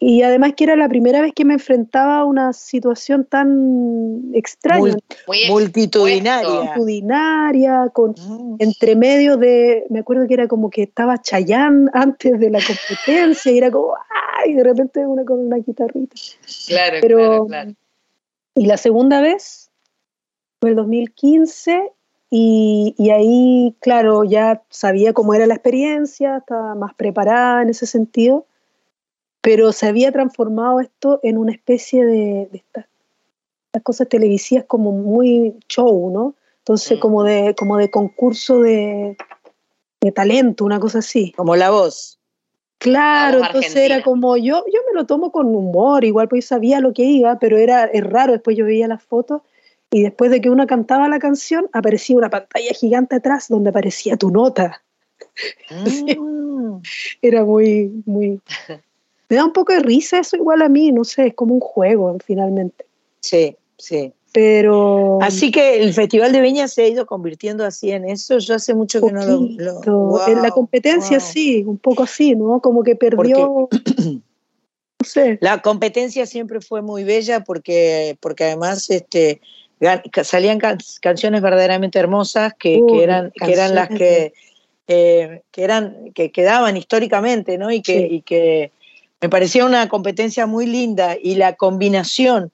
Speaker 9: Y además que era la primera vez que me enfrentaba a una situación tan extraña,
Speaker 1: multitudinaria.
Speaker 9: multitudinaria, con
Speaker 1: Mm.
Speaker 9: entre medio de, me acuerdo que era como que estaba Chayanne antes de la competencia y era como, ¡ay! De repente una con una guitarrita.
Speaker 2: Claro,
Speaker 9: Pero,
Speaker 2: claro, claro.
Speaker 9: Y la segunda vez fue el 2015 y, y ahí, claro, ya sabía cómo era la experiencia, estaba más preparada en ese sentido, pero se había transformado esto en una especie de, de estas, estas cosas televisivas como muy show, ¿no? Entonces
Speaker 2: Mm.
Speaker 9: como de, como de concurso de, de talento, una cosa así.
Speaker 1: Como la voz.
Speaker 9: Claro,
Speaker 2: voz
Speaker 9: entonces
Speaker 2: argentina.
Speaker 9: era como yo, yo me lo tomo con humor, igual pues yo sabía lo que iba, pero era es raro, después yo veía las fotos y después de que uno cantaba la canción aparecía una pantalla gigante atrás donde aparecía tu nota.
Speaker 1: Mm.
Speaker 9: Era muy, muy... Me da un poco de risa eso igual a mí, no sé, es como un juego finalmente.
Speaker 1: Sí, sí.
Speaker 9: Pero...
Speaker 1: Así que el Festival de Viña se ha ido convirtiendo así en eso. Yo hace mucho que no lo. lo-
Speaker 9: poquito. en la
Speaker 1: wow,
Speaker 9: competencia
Speaker 1: wow.
Speaker 9: sí, un poco así, ¿no? Como que perdió... No sé.
Speaker 1: La competencia siempre fue muy bella porque, porque además este, salían can- canciones verdaderamente hermosas que,
Speaker 9: Uh,
Speaker 1: que eran, que eran las que, eh, que, eran, que quedaban históricamente, ¿no? Y que,
Speaker 9: Sí.
Speaker 1: y que me parecía una competencia muy linda y la combinación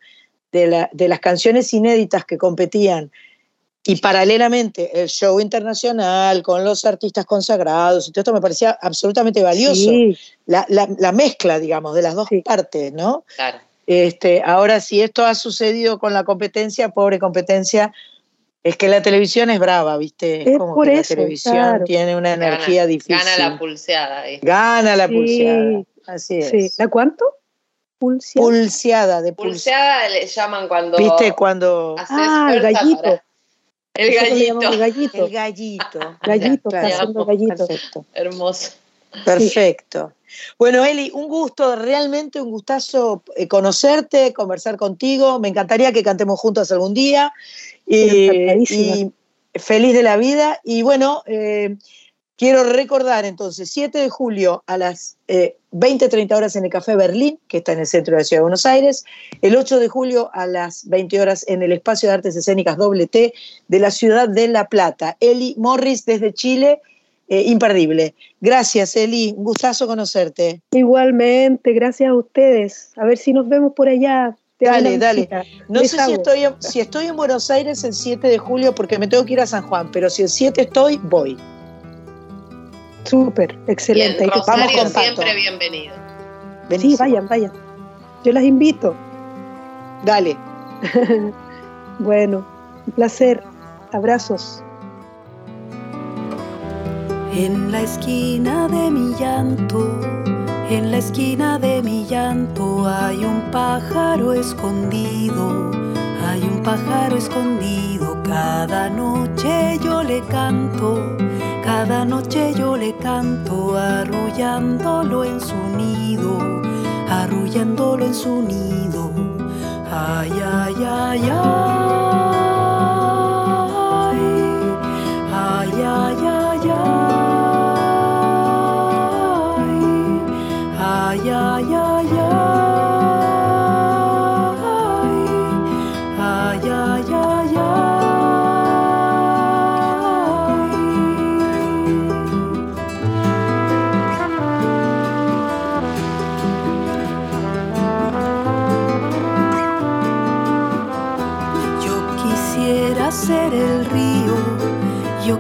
Speaker 1: de, la- de las canciones inéditas que competían y paralelamente el show internacional con los artistas consagrados y todo esto me parecía absolutamente valioso
Speaker 9: Sí,
Speaker 1: la, la- la mezcla, digamos, de las dos
Speaker 9: Sí.
Speaker 1: partes, ¿no?
Speaker 2: Claro.
Speaker 1: Este, ahora, si esto ha sucedido con la competencia, pobre competencia, es que la televisión es brava, ¿viste? Es,
Speaker 9: Es
Speaker 1: como
Speaker 9: por
Speaker 1: que
Speaker 9: eso,
Speaker 1: la televisión
Speaker 9: claro.
Speaker 1: tiene una
Speaker 2: Gana-
Speaker 1: energía difícil.
Speaker 2: Gana la pulseada ahí.
Speaker 1: Gana la
Speaker 9: Sí.
Speaker 1: pulseada. Así es.
Speaker 9: sí. ¿La cuánto? Pulsia.
Speaker 1: Pulseada de pulseada.
Speaker 2: Pulseada le llaman cuando
Speaker 1: ¿Viste? Cuando.
Speaker 2: haces
Speaker 9: Ah, el gallito.
Speaker 2: para- El gallito.
Speaker 9: llamamos gallito.
Speaker 1: El gallito.
Speaker 9: Gallito,
Speaker 1: Claro,
Speaker 9: está haciendo gallito.
Speaker 1: Perfecto.
Speaker 2: Hermoso.
Speaker 1: Perfecto. Bueno, Eli, un gusto, realmente un gustazo eh, conocerte, conversar contigo. Me encantaría que cantemos juntos algún día. Y,
Speaker 9: Encantadísima.
Speaker 1: y feliz de la vida. Y bueno, eh, quiero recordar entonces, 7 de julio a las eh, 20-30 horas en el Café Berlín, que está en el centro de la Ciudad de Buenos Aires. El 8 de julio a las 20 horas en el Espacio de Artes Escénicas Doble T de la ciudad de La Plata. Eli Morris desde Chile. eh, imperdible. Gracias, Eli. Un gustazo conocerte.
Speaker 9: Igualmente, gracias a ustedes. A ver si nos vemos por allá. Te
Speaker 1: Dale, dale. No
Speaker 9: Les
Speaker 1: sé si estoy, en, si estoy en Buenos Aires el 7 de julio porque me tengo que ir a San Juan, pero si el 7 estoy, voy.
Speaker 9: Súper,
Speaker 2: Y
Speaker 9: excelente. que-
Speaker 1: Vamos
Speaker 2: Rosario
Speaker 1: con Pato.
Speaker 2: siempre bienvenido.
Speaker 9: Sí,
Speaker 1: Buenísimo.
Speaker 9: vayan, vayan. Yo las invito.
Speaker 1: Dale.
Speaker 9: Bueno, un placer. Abrazos.
Speaker 10: En la esquina de mi llanto, en la esquina de mi llanto hay un pájaro escondido, hay un pájaro escondido. Cada noche yo le canto, cada noche yo le canto, arrullándolo en su nido, arrullándolo en su nido. Ay, ay, ay, ay. Ay, ay, ay,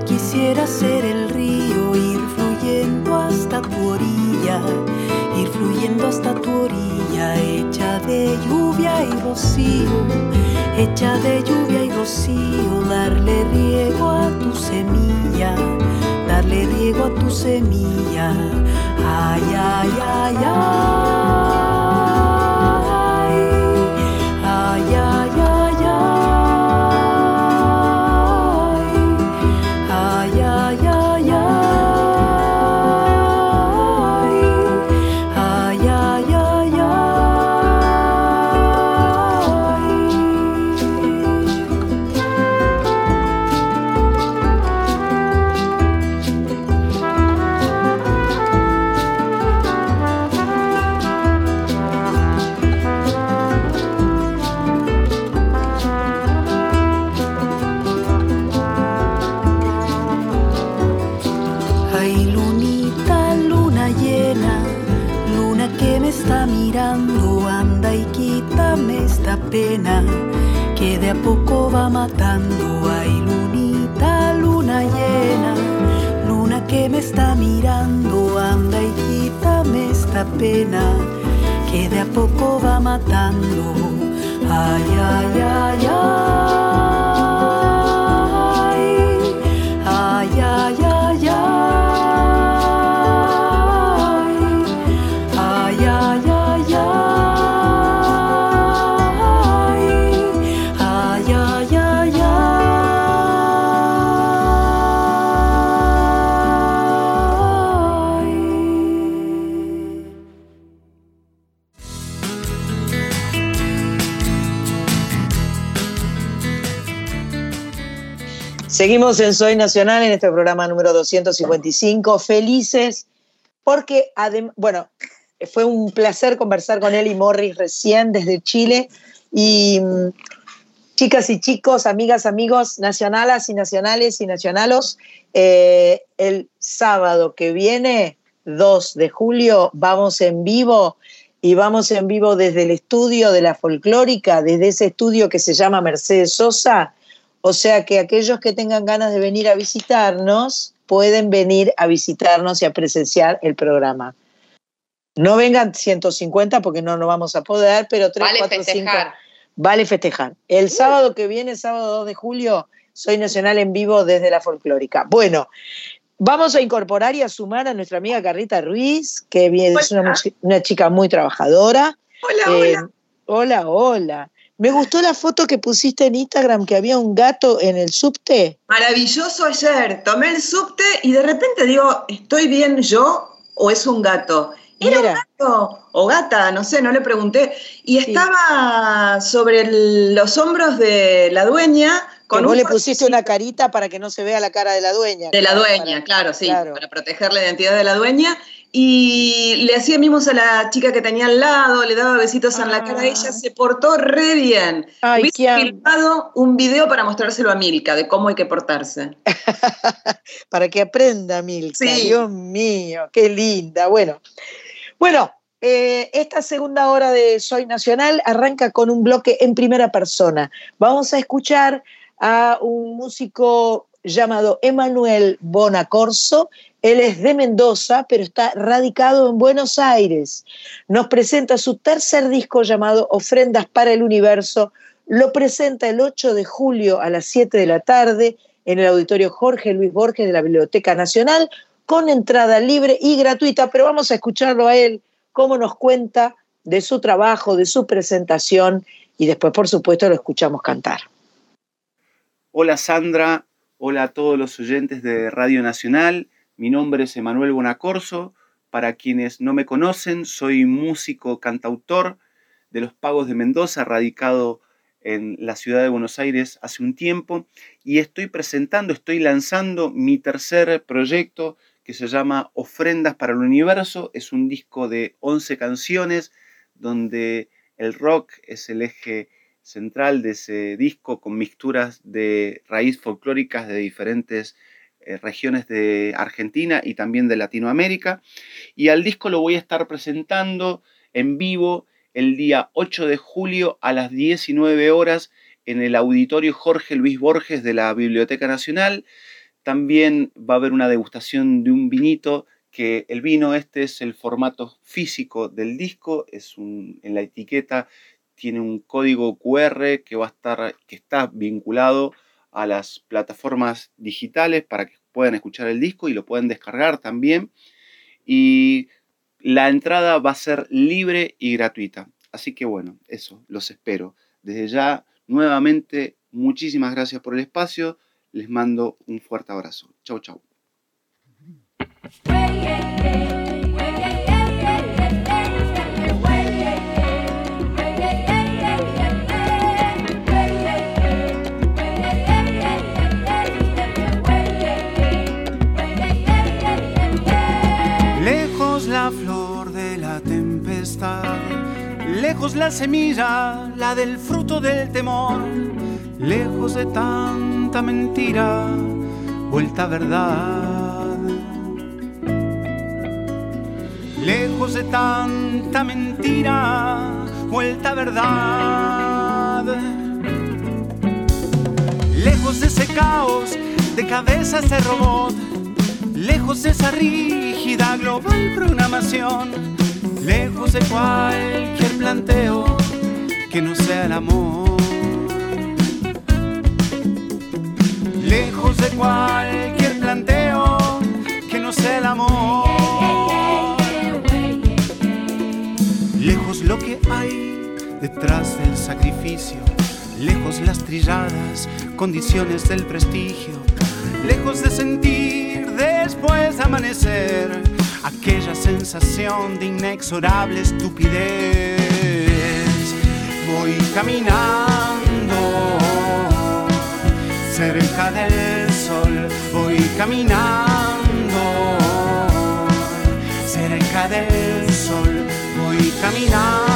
Speaker 10: quisiera ser el río, ir fluyendo hasta tu orilla, ir fluyendo hasta tu orilla, hecha de lluvia y rocío, hecha de lluvia y rocío, darle riego a tu semilla, darle riego a tu semilla. Ay, ay, ay, ay. Pena que de a poco va matando. Ay, ay, ay, ay.
Speaker 1: Seguimos en Soy Nacional en este programa número 255. Felices porque, bueno, fue un placer conversar con Eli Morris recién desde Chile. Y chicas y chicos, amigas, amigos, nacionalas y nacionales y nacionalos, eh, el sábado que viene, 2 de julio, vamos en vivo y vamos en vivo desde el estudio de la folclórica, desde ese estudio que se llama Mercedes Sosa. O sea que aquellos que tengan ganas de venir a visitarnos pueden venir a visitarnos y a presenciar el programa. No vengan 150 porque no, no vamos a poder, pero 3,
Speaker 2: Vale
Speaker 1: 4, 5.
Speaker 2: festejar.
Speaker 1: Vale festejar. El sábado que viene, sábado 2 de julio, soy nacional en vivo desde la folclórica. Bueno, vamos a incorporar y a sumar a nuestra amiga Carlita Ruiz, que viene- es una, chica muy trabajadora.
Speaker 11: Hola,
Speaker 1: Eh,
Speaker 11: hola.
Speaker 1: Hola, hola. Me gustó la foto que pusiste en Instagram que había un gato en el subte.
Speaker 11: Maravilloso ayer. Tomé el subte y de repente digo, ¿estoy bien yo o es un gato? Era un gato o gata, no sé, no le pregunté. Y
Speaker 1: Sí.
Speaker 11: estaba sobre el- los hombros de la dueña con
Speaker 1: vos
Speaker 11: un
Speaker 1: le pusiste una carita para que no se vea la cara de la dueña.
Speaker 11: de la dueña,
Speaker 1: para-
Speaker 11: claro, sí,
Speaker 1: claro.
Speaker 11: para proteger la identidad de la dueña. Y le hacía mimos a la chica que tenía al lado, le daba besitos en la cara.
Speaker 1: Ah.
Speaker 11: Ella se portó re bien.
Speaker 1: Ay,
Speaker 11: Hubiese
Speaker 1: am-
Speaker 11: filmado un video para mostrárselo a Milka de cómo hay que portarse.
Speaker 1: para que aprenda Milka.
Speaker 11: Sí.
Speaker 1: Dios mío, qué linda. Bueno, bueno, Eh, esta segunda hora de Soy Nacional arranca con un bloque en primera persona. Vamos a escuchar a un músico llamado Emanuel Bonacorso. Él es de Mendoza, pero está radicado en Buenos Aires. Nos presenta su tercer disco llamado Ofrendas para el Universo. Lo presenta el 8 de julio a las 7 de la tarde en el auditorio Jorge Luis Borges de la Biblioteca Nacional, con entrada libre y gratuita, pero vamos a escucharlo a él, cómo nos cuenta de su trabajo, de su presentación, y después, por supuesto, lo escuchamos cantar.
Speaker 12: Hola Sandra, hola a todos los oyentes de Radio Nacional. Mi nombre es Emanuel Bonacorso. Para quienes no me conocen, soy músico cantautor de los Pagos de Mendoza, radicado en la ciudad de Buenos Aires hace un tiempo y estoy presentando, estoy lanzando mi tercer proyecto que se llama Ofrendas para el Universo. Es un disco de 11 canciones donde el rock es el eje central de ese disco con mixturas de raíz folclóricas de diferentes regiones de Argentina y también de Latinoamérica. Y al disco lo voy a estar presentando en vivo el día 8 de julio a las 19 horas en el auditorio Jorge Luis Borges de la Biblioteca Nacional. También va a haber una degustación de un vinito que el vino este es el formato físico del disco, es un, en la etiqueta tiene un código QR que va a estar, que está vinculado a las plataformas digitales para que puedan escuchar el disco y lo pueden descargar también. Y la entrada va a ser libre y gratuita. Así que bueno, eso, los espero. Desde ya, nuevamente, muchísimas gracias por el espacio. Les mando un fuerte abrazo. Chau, chau.
Speaker 4: La semilla, la del fruto del temor, lejos de tanta mentira, vuelta verdad. Lejos de tanta mentira, vuelta verdad. Lejos de ese caos de cabezas de robot, lejos de esa rígida global programación lejos de cualquier que no sea el amor. Lejos de cualquier planteo que no sea el amor. Lejos lo que hay detrás del sacrificio. Lejos las trilladas condiciones del prestigio. Lejos de sentir después de amanecer aquella sensación de inexorable estupidez. Voy caminando cerca del sol, voy caminando cerca del sol, voy caminando.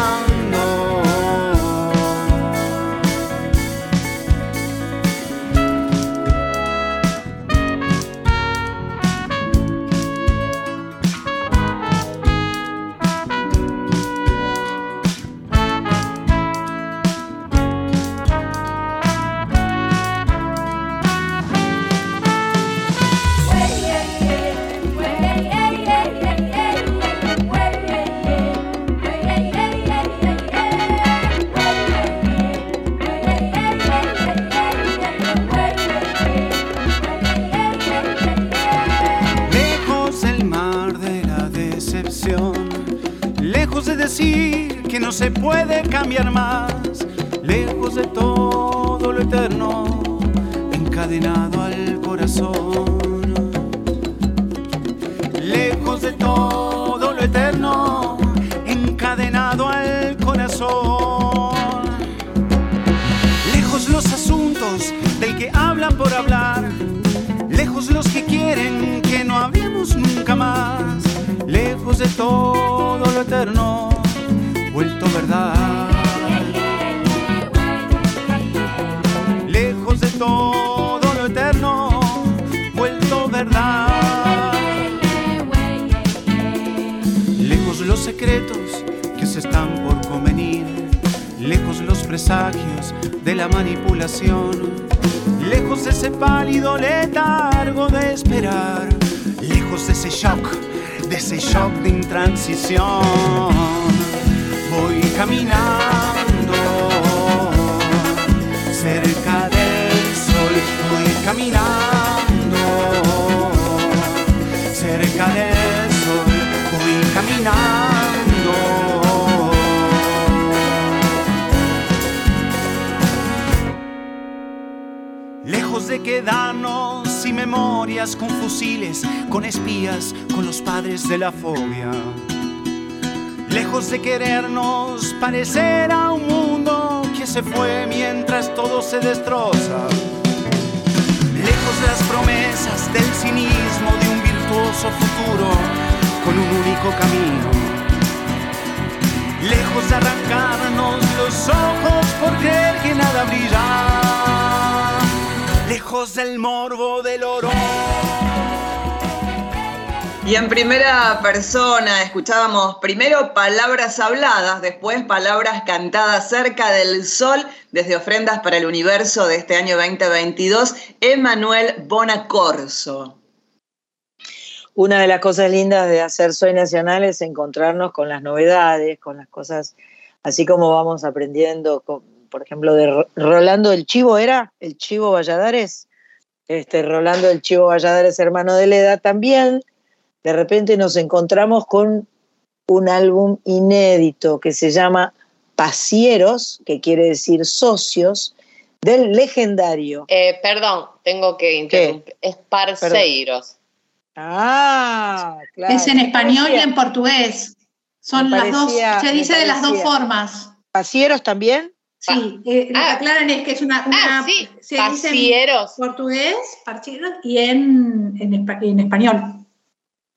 Speaker 4: Que no se puede cambiar más, lejos de todo lo eterno, encadenado al corazón. Lejos de todo lo eterno, encadenado al corazón. Lejos los asuntos del que hablan por hablar, lejos los que quieren que no hablemos nunca más, lejos de todo lo eterno vuelto verdad. Lejos de todo lo eterno, vuelto verdad. Lejos los secretos que se están por convenir, lejos los presagios de la manipulación, lejos de ese pálido letargo de esperar, lejos de ese shock, de ese shock de intransición. Voy caminando cerca del sol, voy caminando cerca del sol, voy caminando. Lejos de quedarnos sin memorias, con fusiles, con espías, con los padres de la fobia. Lejos de querernos parecer a un mundo que se fue mientras todo se destroza. Lejos de las promesas del cinismo de un virtuoso futuro con un único camino. Lejos de arrancarnos los ojos por creer que nada brilla. Lejos del morbo del oro.
Speaker 11: Y en primera persona escuchábamos primero palabras habladas, después palabras cantadas cerca del sol desde ofrendas para el universo de este año 2022, Emanuel Bonacorso.
Speaker 1: Una de las cosas lindas de hacer Soy Nacional es encontrarnos con las novedades, con las cosas, así como vamos aprendiendo, con, por ejemplo, de Rolando el Chivo, ¿era? El Chivo Valladares. Este, Rolando el Chivo Valladares, hermano de Leda, también de repente nos encontramos con un álbum inédito que se llama Pasieros, que quiere decir socios, del legendario.
Speaker 2: Eh, perdón, tengo que interrumpir. Es Parceiros.
Speaker 1: Ah, claro.
Speaker 8: Es en español y en portugués. Son las dos, se dice de las dos formas.
Speaker 1: ¿Pasieros también?
Speaker 8: Sí, eh, lo que
Speaker 2: Ah.
Speaker 8: aclaran es que es una, una
Speaker 2: Ah, sí,
Speaker 8: se dice
Speaker 2: pasieros.
Speaker 8: en portugués, parcieros, y en, en, en español.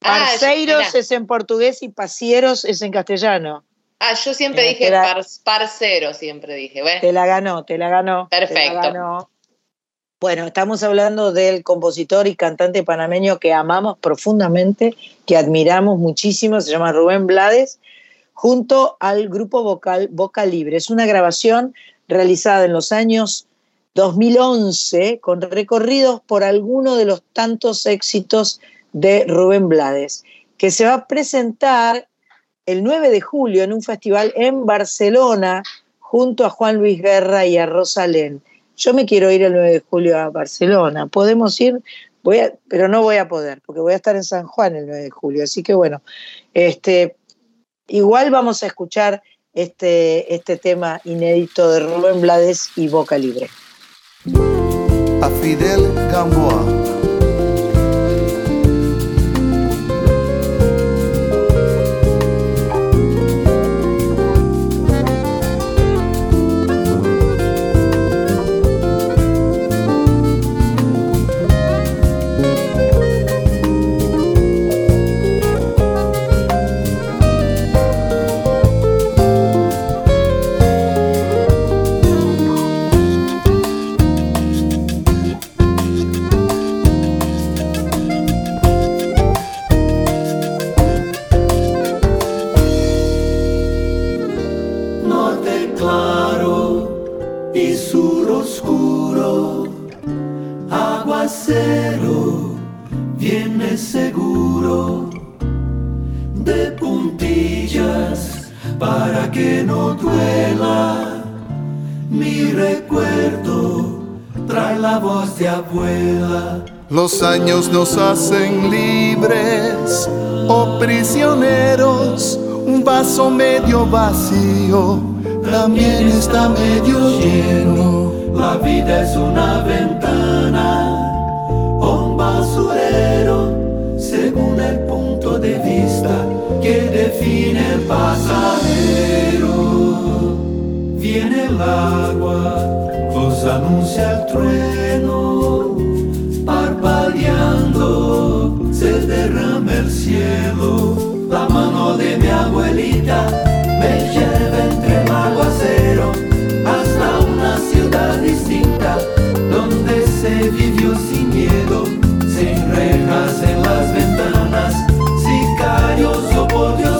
Speaker 2: Ah,
Speaker 1: Parceiros es en portugués y pasieros es en castellano.
Speaker 2: Ah, yo siempre
Speaker 1: Eh,
Speaker 2: dije par- parcero, siempre dije. Bueno,
Speaker 1: Te la ganó, te la ganó. te la
Speaker 2: Perfecto.
Speaker 1: ganó. Bueno, estamos hablando del compositor y cantante panameño que amamos profundamente, que admiramos muchísimo, se llama Rubén Blades, junto al grupo vocal Boca Libre. Es una grabación realizada en los años 2011 con recorridos por alguno de los tantos éxitos de Rubén Blades, que se va a presentar el 9 de julio en un festival en Barcelona junto a Juan Luis Guerra y a Rosalén. Yo me quiero ir el 9 de julio a Barcelona. ¿Podemos ir? Voy a- pero no voy a poder, porque voy a estar en San Juan el 9 de julio. Así que bueno, este, igual vamos a escuchar este, este tema inédito de Rubén Blades y Boca Libre.
Speaker 13: a Fidel Gamboa.
Speaker 14: Trae la voz de abuela.
Speaker 13: Los años nos hacen libres o prisioneros. Un vaso medio vacío
Speaker 14: también está medio lleno. La vida es una ventana o un basurero, según el punto de vista que define el pasajero. Viene el agua, os anuncia el trueno, parpadeando se derrama el cielo. La mano de mi abuelita me lleva entre el aguacero hasta una ciudad distinta donde se vivió sin miedo, sin rejas en las ventanas, sicarios o arañas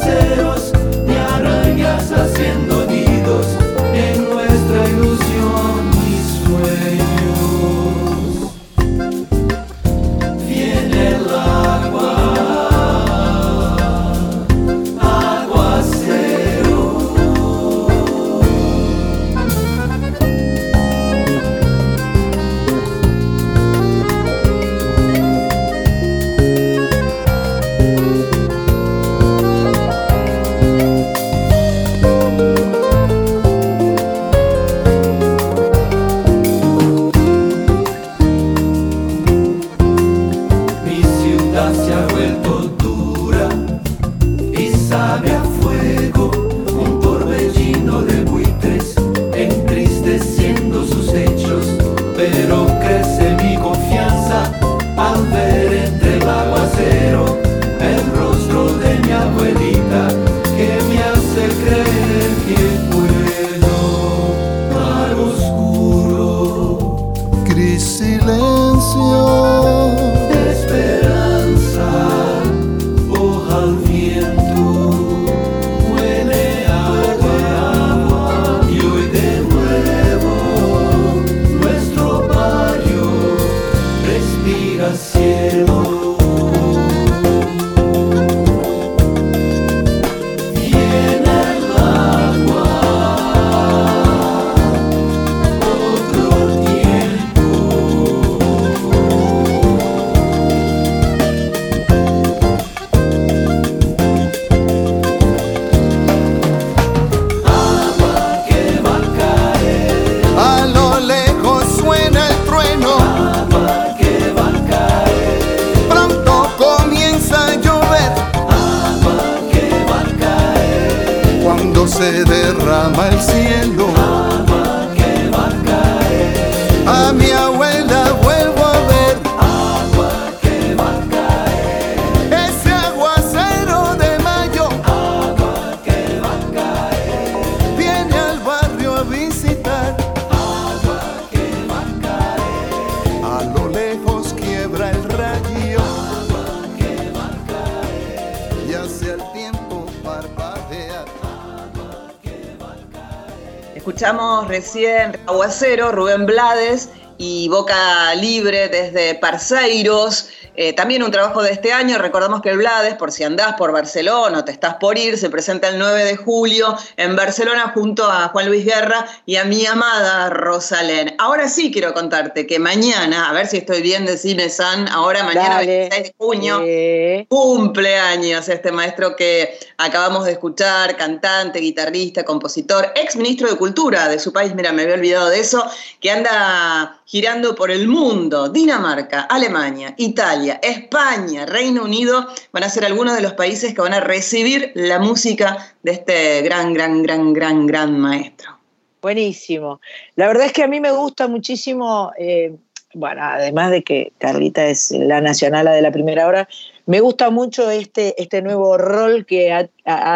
Speaker 11: recién Aguacero, Rubén Blades y Boca Libre desde Parceiros. Eh, también un trabajo de este año. Recordamos que el Blades, por si andás por Barcelona o te estás por ir, se presenta el 9 de julio en Barcelona junto a Juan Luis Guerra y a mi amada Rosalén. Ahora sí quiero contarte que mañana, a ver si estoy bien, decime San, ahora mañana
Speaker 1: Dale.
Speaker 11: 26 de junio,
Speaker 1: Eh,
Speaker 11: Cumpleaños este maestro que acabamos de escuchar, cantante, guitarrista, compositor, ex ministro de Cultura de su país, mira, me había olvidado de eso, que anda girando por el mundo. Dinamarca, Alemania, Italia, España, Reino Unido van a ser algunos de los países que van a recibir la música de este gran, gran, gran, gran, gran maestro.
Speaker 1: Buenísimo. La verdad es que a mí me gusta muchísimo, eh, bueno, además de que Carlita es la nacional de la primera hora, me gusta mucho este, este nuevo rol que ha,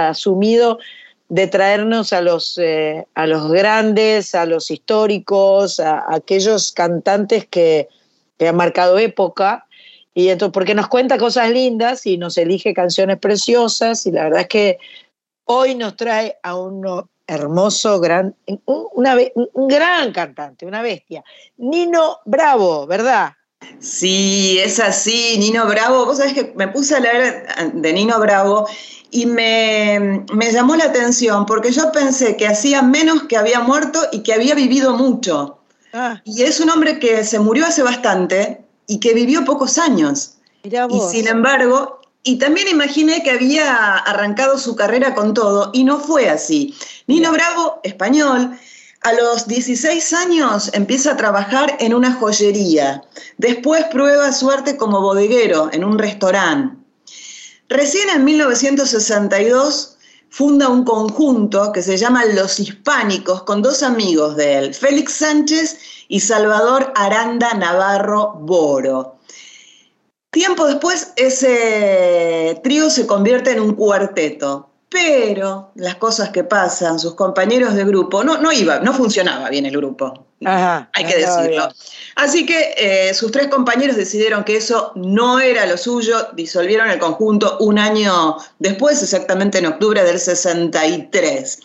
Speaker 1: asumido de traernos a los, eh, a los grandes, a los históricos, a, aquellos cantantes que, que han marcado época. Y entonces, porque nos cuenta cosas lindas y nos elige canciones preciosas, y la verdad es que hoy nos trae a un hermoso, gran, un, una un gran cantante, una bestia, Nino Bravo, ¿verdad?
Speaker 11: Sí, es así, Nino Bravo. Vos sabés que me puse a leer de Nino Bravo y me, me llamó la atención porque yo pensé que hacía menos que había muerto y que había vivido mucho.
Speaker 1: Ah,
Speaker 11: Y es un hombre que se murió hace bastante y que vivió pocos años.
Speaker 1: mirá
Speaker 11: Y sin embargo, y también imaginé que había arrancado su carrera con todo y no fue así. Nino Bravo, español, a los 16 años empieza a trabajar en una joyería. Después prueba suerte como bodeguero en un restaurante. Recién en 1962 funda un conjunto que se llama Los Hispánicos con dos amigos de él, Félix Sánchez y Salvador Aranda Navarro Boro. Tiempo después ese trío se convierte en un cuarteto, pero las cosas que pasan, sus compañeros de grupo, no, no iba, no funcionaba bien el grupo.
Speaker 1: Ajá,
Speaker 11: Hay que decirlo.
Speaker 1: bien.
Speaker 11: Así que eh, sus tres compañeros decidieron que eso no era lo suyo, disolvieron el conjunto un año después, exactamente en octubre del 63.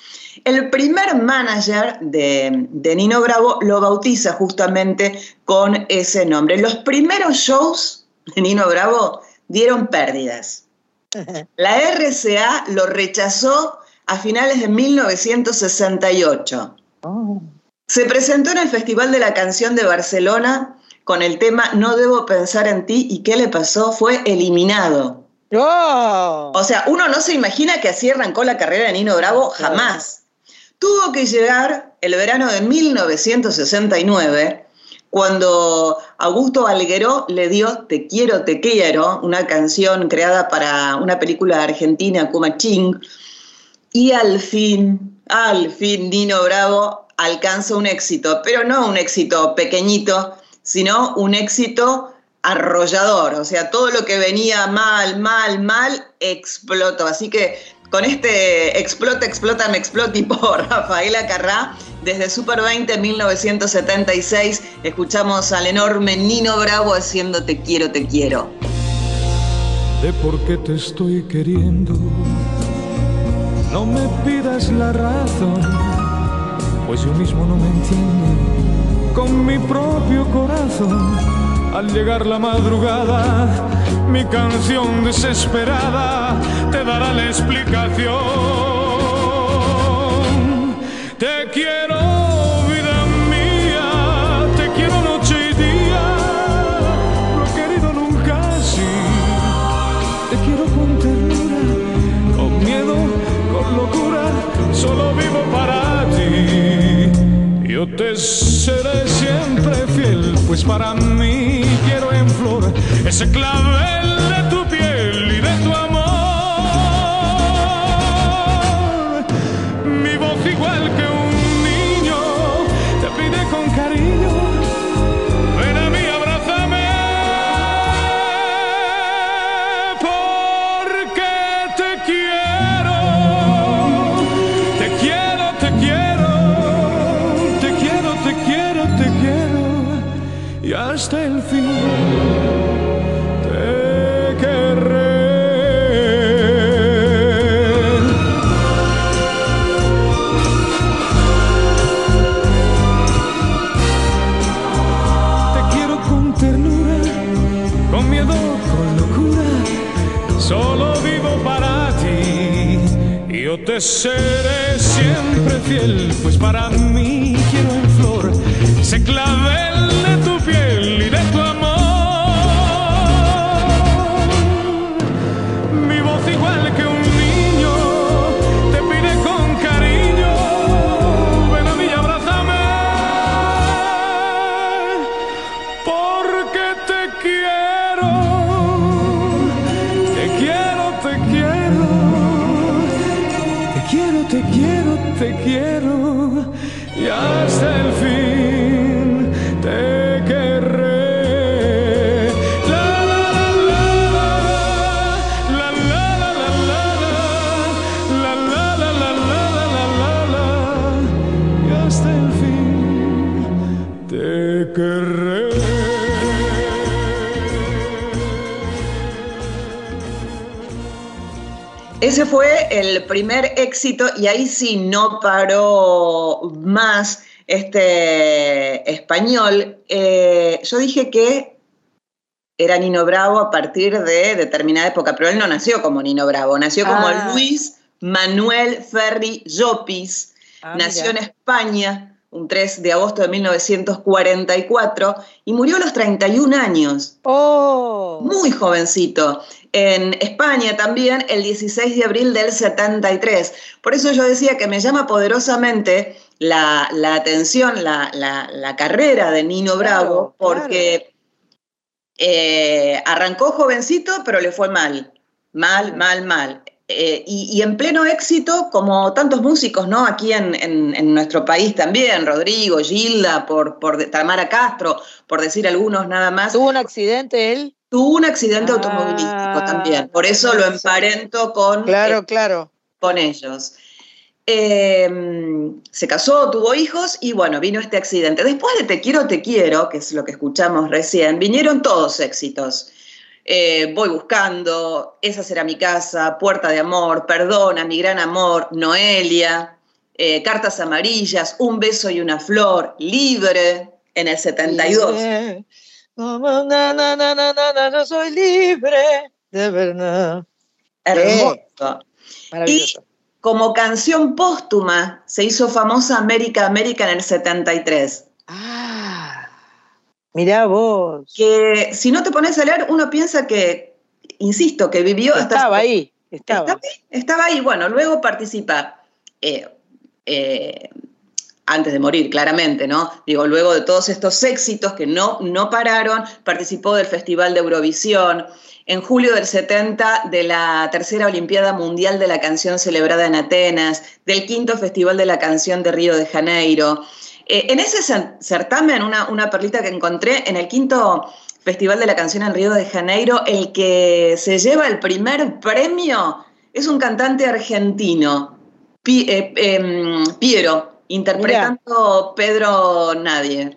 Speaker 11: El primer manager de, de Nino Bravo lo bautiza justamente con ese nombre. Los primeros shows de Nino Bravo dieron pérdidas. La RCA lo rechazó a finales de 1968.
Speaker 1: Oh.
Speaker 11: Se presentó en el Festival de la Canción de Barcelona con el tema No debo pensar en ti y ¿qué le pasó? Fue eliminado.
Speaker 1: ¡Oh!
Speaker 11: O sea, uno no se imagina que así arrancó la carrera de Nino Bravo jamás. Tuvo que llegar el verano de 1969 cuando Augusto Algueró le dio Te quiero, te quiero, una canción creada para una película argentina, Kuma Ching, y al fin, al fin, Nino Bravo alcanza un éxito, pero no un éxito pequeñito, sino un éxito arrollador, o sea, todo lo que venía mal, mal, mal, explotó. Así que con este Explota, Explota, me exploti por Rafaela Carrá, desde Super 20 1976, escuchamos al enorme Nino Bravo haciendo Te quiero, te quiero.
Speaker 15: De por qué te estoy queriendo, no me pidas la razón, pues yo mismo no me entiendo con mi propio corazón al llegar la madrugada, mi canción desesperada te dará la explicación. Te quiero, vida mía, te quiero noche y día. He querido nunca así. Te quiero con ternura, con miedo, con locura. Solo vivo para ti. Yo te seré siempre fiel, pues para mí quiero en flor ese clavel seré siempre fiel, pues para mí quiero en flor. Ese clavel
Speaker 11: Ese fue el primer éxito y ahí sí no paró más este español. Eh, yo dije que era Nino Bravo a partir de determinada época, pero él no nació como Nino Bravo, nació como
Speaker 1: Ah.
Speaker 11: Luis Manuel Ferri Llopis,
Speaker 1: Ah,
Speaker 11: nació
Speaker 1: mira.
Speaker 11: en España un 3 de agosto de 1944 y murió a los 31 años.
Speaker 1: ¡Oh!
Speaker 11: Muy jovencito. En España también el 16 de abril del 73. Por eso yo decía que me llama poderosamente la, la atención, la, la- la carrera de Nino Bravo, porque eh, arrancó jovencito, pero le fue mal. Mal, mal, mal. Eh, y, y en pleno éxito, como tantos músicos, ¿no? Aquí en, en- en nuestro país también, Rodrigo, Gilda, por, por Tamara Castro, por decir algunos nada más.
Speaker 1: ¿Tuvo un accidente él?
Speaker 11: Tuvo un accidente automovilístico también, por eso lo emparento con,
Speaker 1: Claro,
Speaker 11: eh,
Speaker 1: claro.
Speaker 11: con ellos. Eh, se casó, tuvo hijos y bueno, vino este accidente. Después de Te quiero, te quiero, que es lo que escuchamos recién, vinieron todos éxitos. Eh, voy buscando, esa será mi casa, Puerta de Amor, Perdona, Mi Gran Amor, Noelia, eh, Cartas Amarillas, Un Beso y una Flor, Libre, en el 72.
Speaker 1: Libre. Como na, na, na, na, na, na, yo soy libre, de verdad.
Speaker 11: Hermoso.
Speaker 1: Maravilloso.
Speaker 11: Y como canción póstuma se hizo famosa América América en el 73.
Speaker 1: Mirá vos.
Speaker 11: Que si no te pones a leer, uno piensa que, insisto, que vivió hasta...
Speaker 1: Estaba ahí, estaba.
Speaker 11: Estaba, estaba ahí, bueno, luego participa, eh, eh, antes de morir, claramente, ¿no? Digo, luego de todos estos éxitos que no, no pararon, participó del Festival de Eurovisión, en julio del 70 de la tercera Olimpiada Mundial de la Canción celebrada en Atenas, del quinto Festival de la Canción de Río de Janeiro. Eh, en ese cer- certamen, una, una perlita que encontré, en el quinto Festival de la Canción en Río de Janeiro. El que se lleva el primer premio es un cantante argentino, eh, em, Piero, interpretando Pedro Nadie.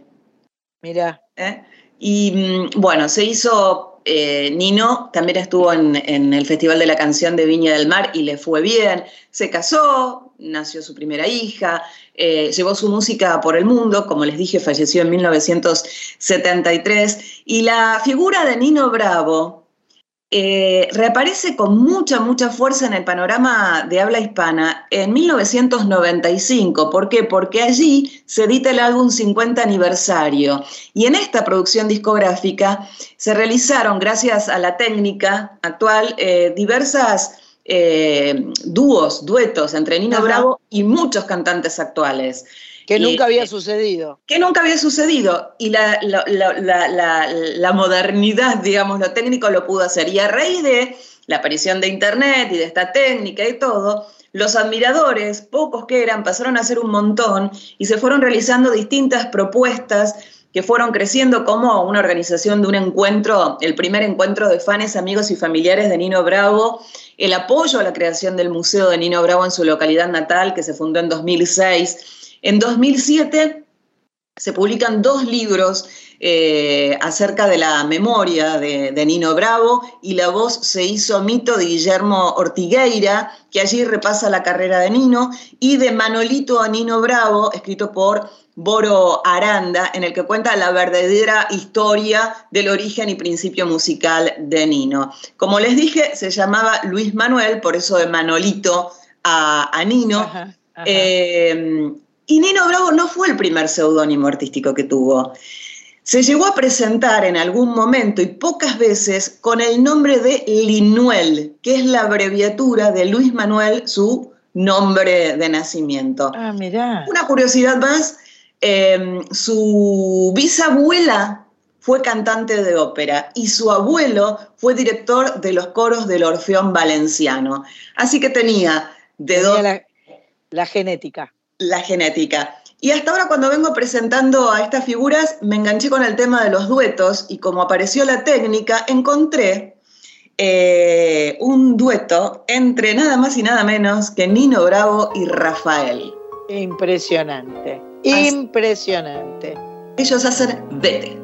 Speaker 1: Mirá.
Speaker 11: ¿eh? Y mm, bueno, se hizo, eh, Nino también estuvo en, en el Festival de la Canción de Viña del Mar y le fue bien. Se casó, nació su primera hija, eh, llevó su música por el mundo, como les dije, falleció en 1973. Y la figura de Nino Bravo eh, reaparece con mucha, mucha fuerza en el panorama de habla hispana en 1995. ¿Por qué? Porque allí se edita el álbum 50 aniversario. Y en esta producción discográfica se realizaron, gracias a la técnica actual, eh, diversas eh, dúos, duetos entre Nino. Bravo y muchos cantantes actuales.
Speaker 1: Que nunca había sucedido.
Speaker 11: que nunca había sucedido y la- la- la modernidad, digamos, lo técnico lo pudo hacer. Y a raíz de la aparición de Internet y de esta técnica y todo, los admiradores, pocos que eran, pasaron a ser un montón y se fueron realizando distintas propuestas que fueron creciendo como una organización de un encuentro, el primer encuentro de fans, amigos y familiares de Nino Bravo, el apoyo a la creación del Museo de Nino Bravo en su localidad natal, que se fundó en 2006. En 2007 se publican dos libros eh, acerca de la memoria de, de Nino Bravo y la voz se hizo mito de Guillermo Ortigueira, que allí repasa la carrera de Nino, y de Manolito a Nino Bravo, escrito por Boro Aranda, en el que cuenta la verdadera historia del origen y principio musical de Nino. Como les dije, se llamaba Luis Manuel, por eso de Manolito a, a Nino. Eh, y Nino Bravo no fue el primer seudónimo artístico que tuvo. Se llegó a presentar en algún momento y pocas veces con el nombre de Linuel, que es la abreviatura de Luis Manuel, su nombre de nacimiento.
Speaker 1: Ah, mirá.
Speaker 11: Una curiosidad más, eh, su bisabuela fue cantante de ópera y su abuelo fue director de los coros del Orfeón Valenciano. Así que tenía de
Speaker 1: Tenía
Speaker 11: dos
Speaker 1: la, la genética.
Speaker 11: La genética. Y hasta ahora cuando vengo presentando a estas figuras me enganché con el tema de los duetos y como apareció la técnica encontré eh, un dueto entre nada más y nada menos que Nino Bravo y Rafael.
Speaker 1: Impresionante.
Speaker 11: Así-
Speaker 1: Impresionante.
Speaker 11: Ellos hacen Vete.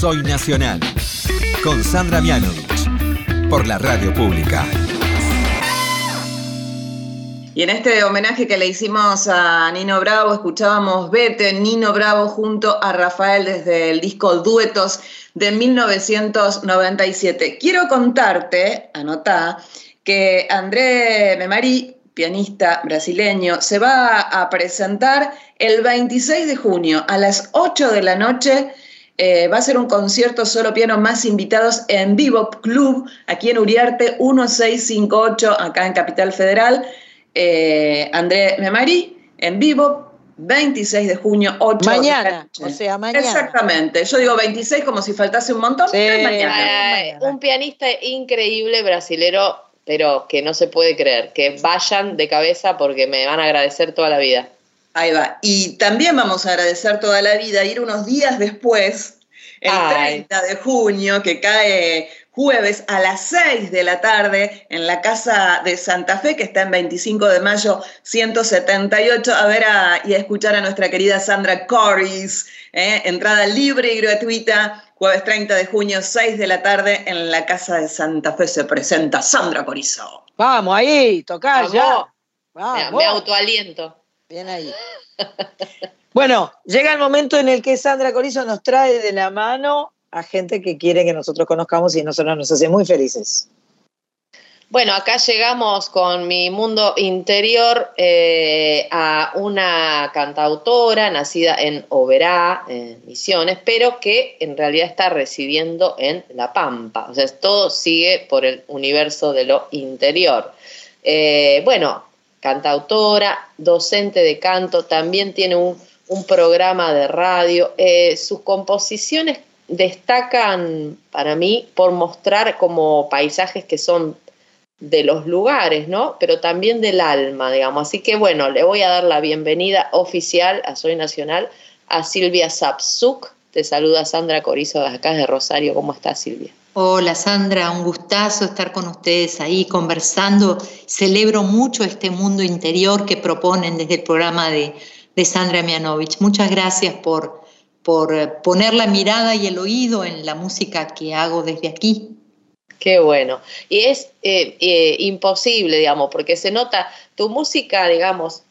Speaker 6: Soy Nacional. Con Sandra Mianovich. Por la radio pública.
Speaker 11: Y en este homenaje que le hicimos a Nino Bravo, escuchábamos Vete, Nino Bravo junto a Rafael desde el disco Duetos de 1997. Quiero contarte, anotá, que André Memari, pianista brasileño, se va a presentar el 26 de junio a las 8 de la noche. Eh, va a ser un concierto solo piano más invitados en Vivo Club, aquí en Uriarte 1658, acá en Capital Federal. Eh, André Memari, en vivo, 26 de junio, 8
Speaker 1: Mañana,
Speaker 11: de
Speaker 1: o sea, mañana.
Speaker 11: Exactamente. Yo digo 26 como si faltase un montón, pero es mañana.
Speaker 2: Eh, un pianista increíble brasilero, pero que no se puede creer. Que vayan de cabeza porque me van a agradecer toda la vida.
Speaker 11: Ahí va. Y también vamos a agradecer toda la vida, ir unos días después, el
Speaker 2: Ay.
Speaker 11: 30 de junio, que cae jueves a las 6 de la tarde en la Casa de Santa Fe, que está en 25 de mayo 178, a ver a- y a escuchar a nuestra querida Sandra Corris. ¿eh? Entrada libre y gratuita, jueves 30 de junio, 6 de la tarde, en la Casa de Santa Fe se presenta Sandra Corizo.
Speaker 1: Vamos ahí,
Speaker 2: Vamos.
Speaker 1: ya.
Speaker 2: Me autoaliento.
Speaker 1: Bien ahí. Bueno, llega el momento en el que Sandra Corizo nos trae de la mano a gente que quiere que nosotros conozcamos y nosotros nos hace muy felices.
Speaker 2: Bueno, acá llegamos con mi mundo interior eh, a una cantautora nacida en Oberá, en Misiones, pero que en realidad está residiendo en La Pampa. O sea, todo sigue por el universo de lo interior. Eh, bueno, cantautora, docente de canto, también tiene un, un programa de radio. Eh, sus composiciones destacan para mí por mostrar como paisajes que son de los lugares, ¿no? Pero también del alma, digamos. Así que bueno, le voy a dar la bienvenida oficial a Soy Nacional a Silvia Sapsuk. Te saluda Sandra Corizo de acá de Rosario. ¿Cómo estás, Silvia?
Speaker 16: Hola Sandra, un gustazo estar con ustedes ahí conversando. Celebro mucho este mundo interior que proponen desde el programa de, de Sandra Mianovich. Muchas gracias por, por eh, poner la mirada y el oído en la música que hago desde aquí.
Speaker 2: Qué bueno. Y es eh, eh, imposible, digamos, porque se nota, tu música, digamos,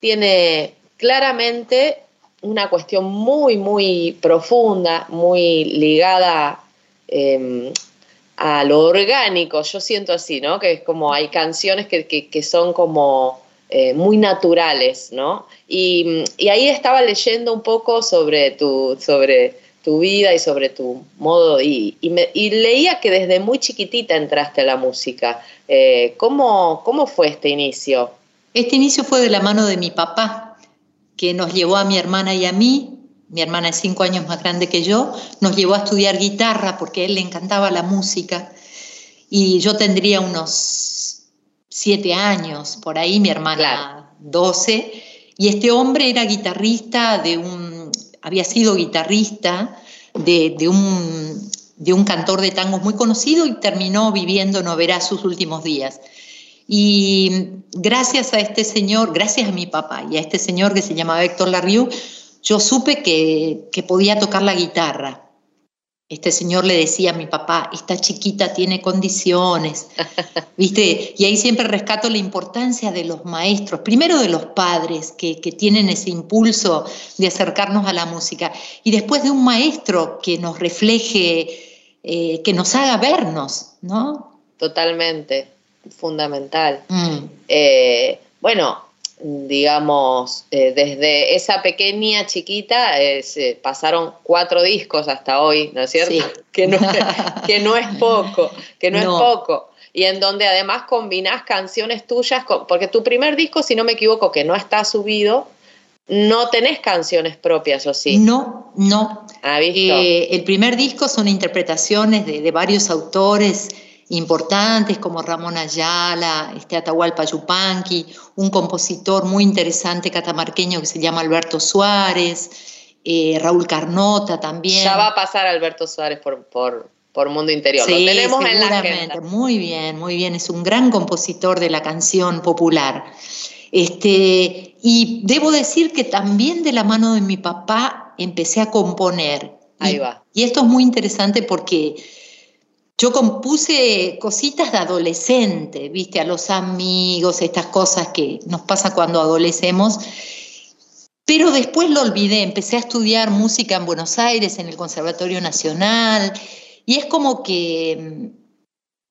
Speaker 2: tiene claramente una cuestión muy, muy profunda, muy ligada eh, a lo orgánico, yo siento así, ¿no? Que es como hay canciones que, que- son como eh, muy naturales, ¿no? Y, y ahí estaba leyendo un poco sobre tu, sobre tu vida y sobre tu modo, y, y leía que desde muy chiquitita entraste a la música. Eh, ¿cómo, ¿Cómo fue este inicio?
Speaker 16: Este inicio fue de la mano de mi papá, que nos llevó a mi hermana y a mí, mi hermana es cinco años más grande que yo, nos llevó a estudiar guitarra porque a él le encantaba la música. Y yo tendría unos siete años, por ahí, mi hermana doce. Y este hombre era guitarrista de un, había sido guitarrista de, de un, de un cantor de tangos muy conocido y terminó viviendo en Oberá sus últimos días. Y gracias a este señor, gracias a mi papá y a este señor que se llamaba Héctor Larriu, yo supe que, que podía tocar la guitarra. este señor le decía a mi papá, esta chiquita tiene condiciones, ¿viste? Y ahí siempre rescato la importancia de los maestros, primero de los padres que, que, tienen ese impulso de acercarnos a la música, y después de un maestro que nos refleje, eh, que nos haga vernos, ¿no?
Speaker 2: Totalmente, fundamental. Mm. Eh, bueno, digamos, eh, desde esa pequeña chiquita eh, se pasaron cuatro discos hasta hoy, ¿no es cierto? Que, no, que no es poco, que no, es poco. Y en donde además combinás canciones tuyas, porque tu primer disco, si no me equivoco, que no está subido, no tenés canciones propias, ¿o sí?
Speaker 16: No, no. Eh, el primer disco son interpretaciones de, de varios autores importantes como Ramón Ayala, este Atahualpa Yupanqui, un compositor muy interesante catamarqueño que se llama Alberto Suárez, eh, Raúl Carnota también.
Speaker 2: Ya va a pasar Alberto Suárez por, por, por Mundo Interior, lo tenemos en la agenda.
Speaker 16: Muy bien, muy bien, es un gran compositor de la canción popular. Este, y debo decir que también de la mano de mi papá empecé a componer.
Speaker 2: Ahí va.
Speaker 16: Y esto es muy interesante porque yo compuse cositas de adolescente, viste, a los amigos, estas cosas que nos pasa cuando adolecemos, pero después lo olvidé, empecé a estudiar música en Buenos Aires, en el Conservatorio Nacional, y es como que mm,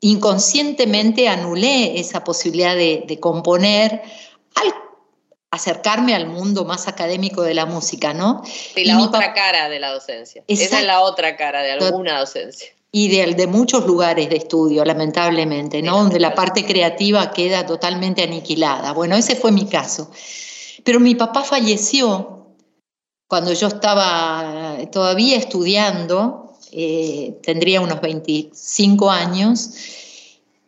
Speaker 16: inconscientemente anulé esa posibilidad de, componer al acercarme al mundo más académico de la música, ¿no?
Speaker 2: Y la otra cara de la docencia. Esa es la otra cara de alguna docencia
Speaker 16: y de, de, muchos lugares de estudio, lamentablemente, ¿no? Donde la parte creativa queda totalmente aniquilada. Bueno, ese fue mi caso. Pero mi papá falleció cuando yo estaba todavía estudiando, eh, tendría unos 25 años,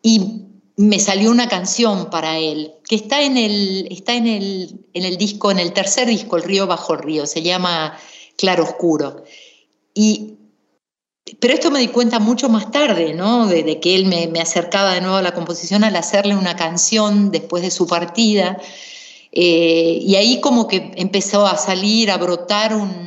Speaker 16: y me salió una canción para él, que está en el, está en el, en el disco, en el tercer disco, El río bajo el río, se llama Claro Oscuro. Y pero esto me di cuenta mucho más tarde, ¿no? De, que él me, acercaba de nuevo a la composición al hacerle una canción después de su partida. Eh, y ahí como que empezó a salir, a brotar un,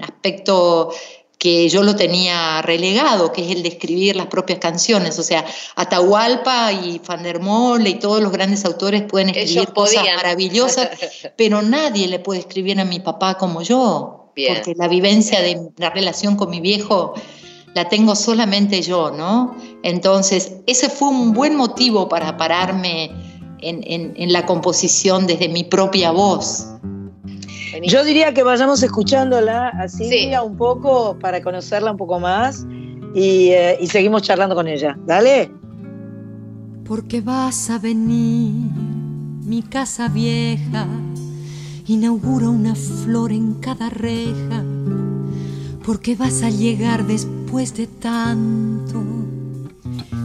Speaker 16: aspecto que yo lo tenía relegado, que es el de escribir las propias canciones. O sea, Atahualpa y Van der Mole y todos los grandes autores pueden escribir cosas maravillosas, pero nadie le puede escribir a mi papá como yo porque la vivencia de la relación con mi viejo la tengo solamente yo, ¿no? Entonces, ese fue un buen motivo para pararme en, la composición desde mi propia voz.
Speaker 1: Yo diría que vayamos escuchándola así un poco para conocerla un poco más y, eh, y seguimos charlando con ella. Dale.
Speaker 17: Porque vas a venir, mi casa vieja inaugura una flor en cada reja, porque vas a llegar después de tanto.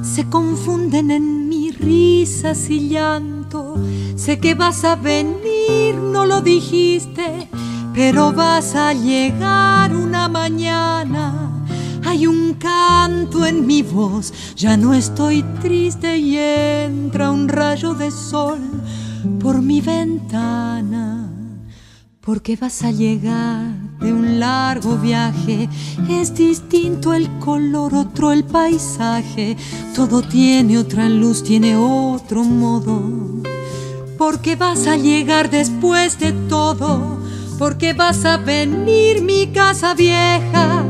Speaker 17: Se confunden en mi risas y llanto, sé que vas a venir, no lo dijiste, pero vas a llegar una mañana. Hay un canto en mi voz, ya no estoy triste y entra un rayo de sol por mi ventana porque vas a llegar de un largo viaje. Es distinto el color, otro el paisaje, todo tiene otra luz, tiene otro modo. Porque vas a llegar después de todo, porque vas a venir mi casa vieja.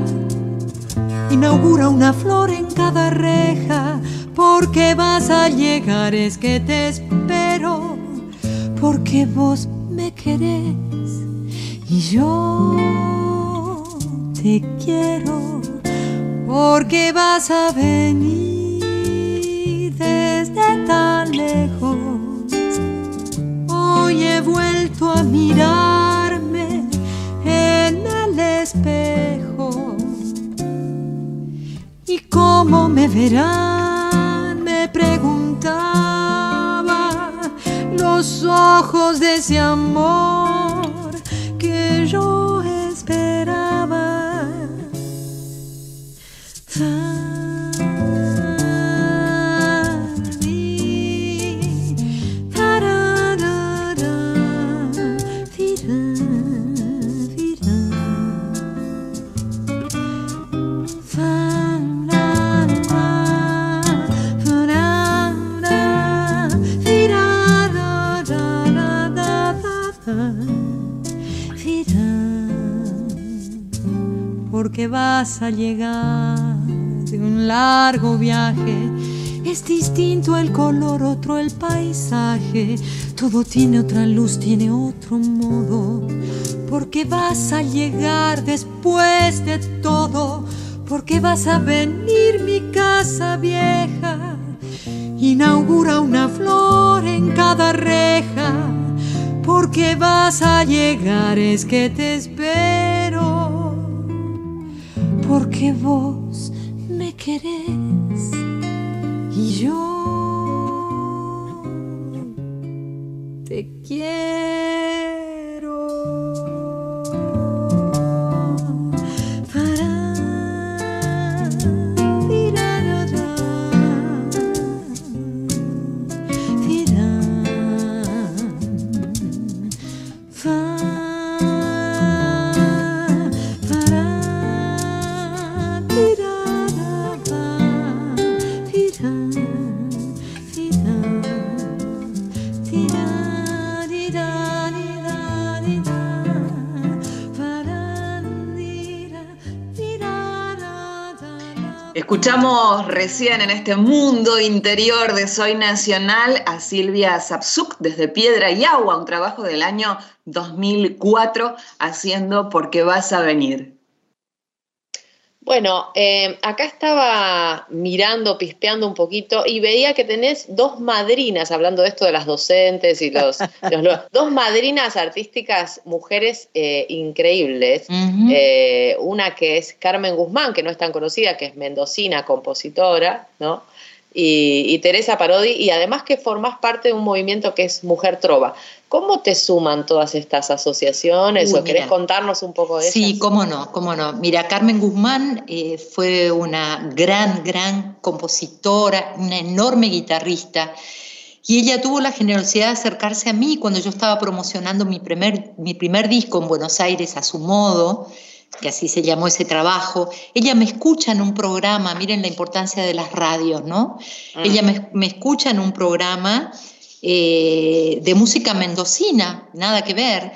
Speaker 17: Inaugura una flor en cada reja, porque vas a llegar, es que te espero, porque vos me querés y yo te quiero porque vas a venir desde tan lejos. Hoy he vuelto a mirarme en el espejo. ¿Y cómo me verán? Me preguntaba los ojos de ese amor yo esperaba. Porque vas a llegar de un largo viaje. Es distinto el color, otro el paisaje, todo tiene otra luz, tiene otro modo, porque vas a llegar después de todo, porque vas a venir mi casa vieja, inaugura una flor en cada reja, porque vas a llegar, es que te espero, porque vos me querés y yo te quiero.
Speaker 11: Escuchamos recién en este mundo interior de Soy Nacional a Silvia Sapsuk desde Piedra y Agua, un trabajo del año 2004 haciendo Porque vas a venir.
Speaker 2: Bueno, eh, acá estaba mirando, pispeando un poquito y veía que tenés dos madrinas, hablando de esto de las docentes y los, los- dos madrinas artísticas, mujeres eh, increíbles. Eh, una que es Carmen Guzmán, que no es tan conocida, que es mendocina, compositora, ¿no? Y, y Teresa Parodi, y además que formás parte de un movimiento que es Mujer Trova. ¿Cómo te suman todas estas asociaciones?
Speaker 16: Uy,
Speaker 2: ¿O querés contarnos un poco de
Speaker 16: Sí,
Speaker 2: ellas?
Speaker 16: cómo no, cómo no. Mira, Carmen Guzmán eh, fue una gran, gran compositora, una enorme guitarrista. Y ella tuvo la generosidad de acercarse a mí cuando yo estaba promocionando mi primer, mi primer disco en Buenos Aires a su modo, que así se llamó ese trabajo. Ella me escucha en un programa, miren la importancia de las radios, ¿no?
Speaker 2: Mm.
Speaker 16: Ella me, me escucha en un programa eh, de música mendocina, nada que ver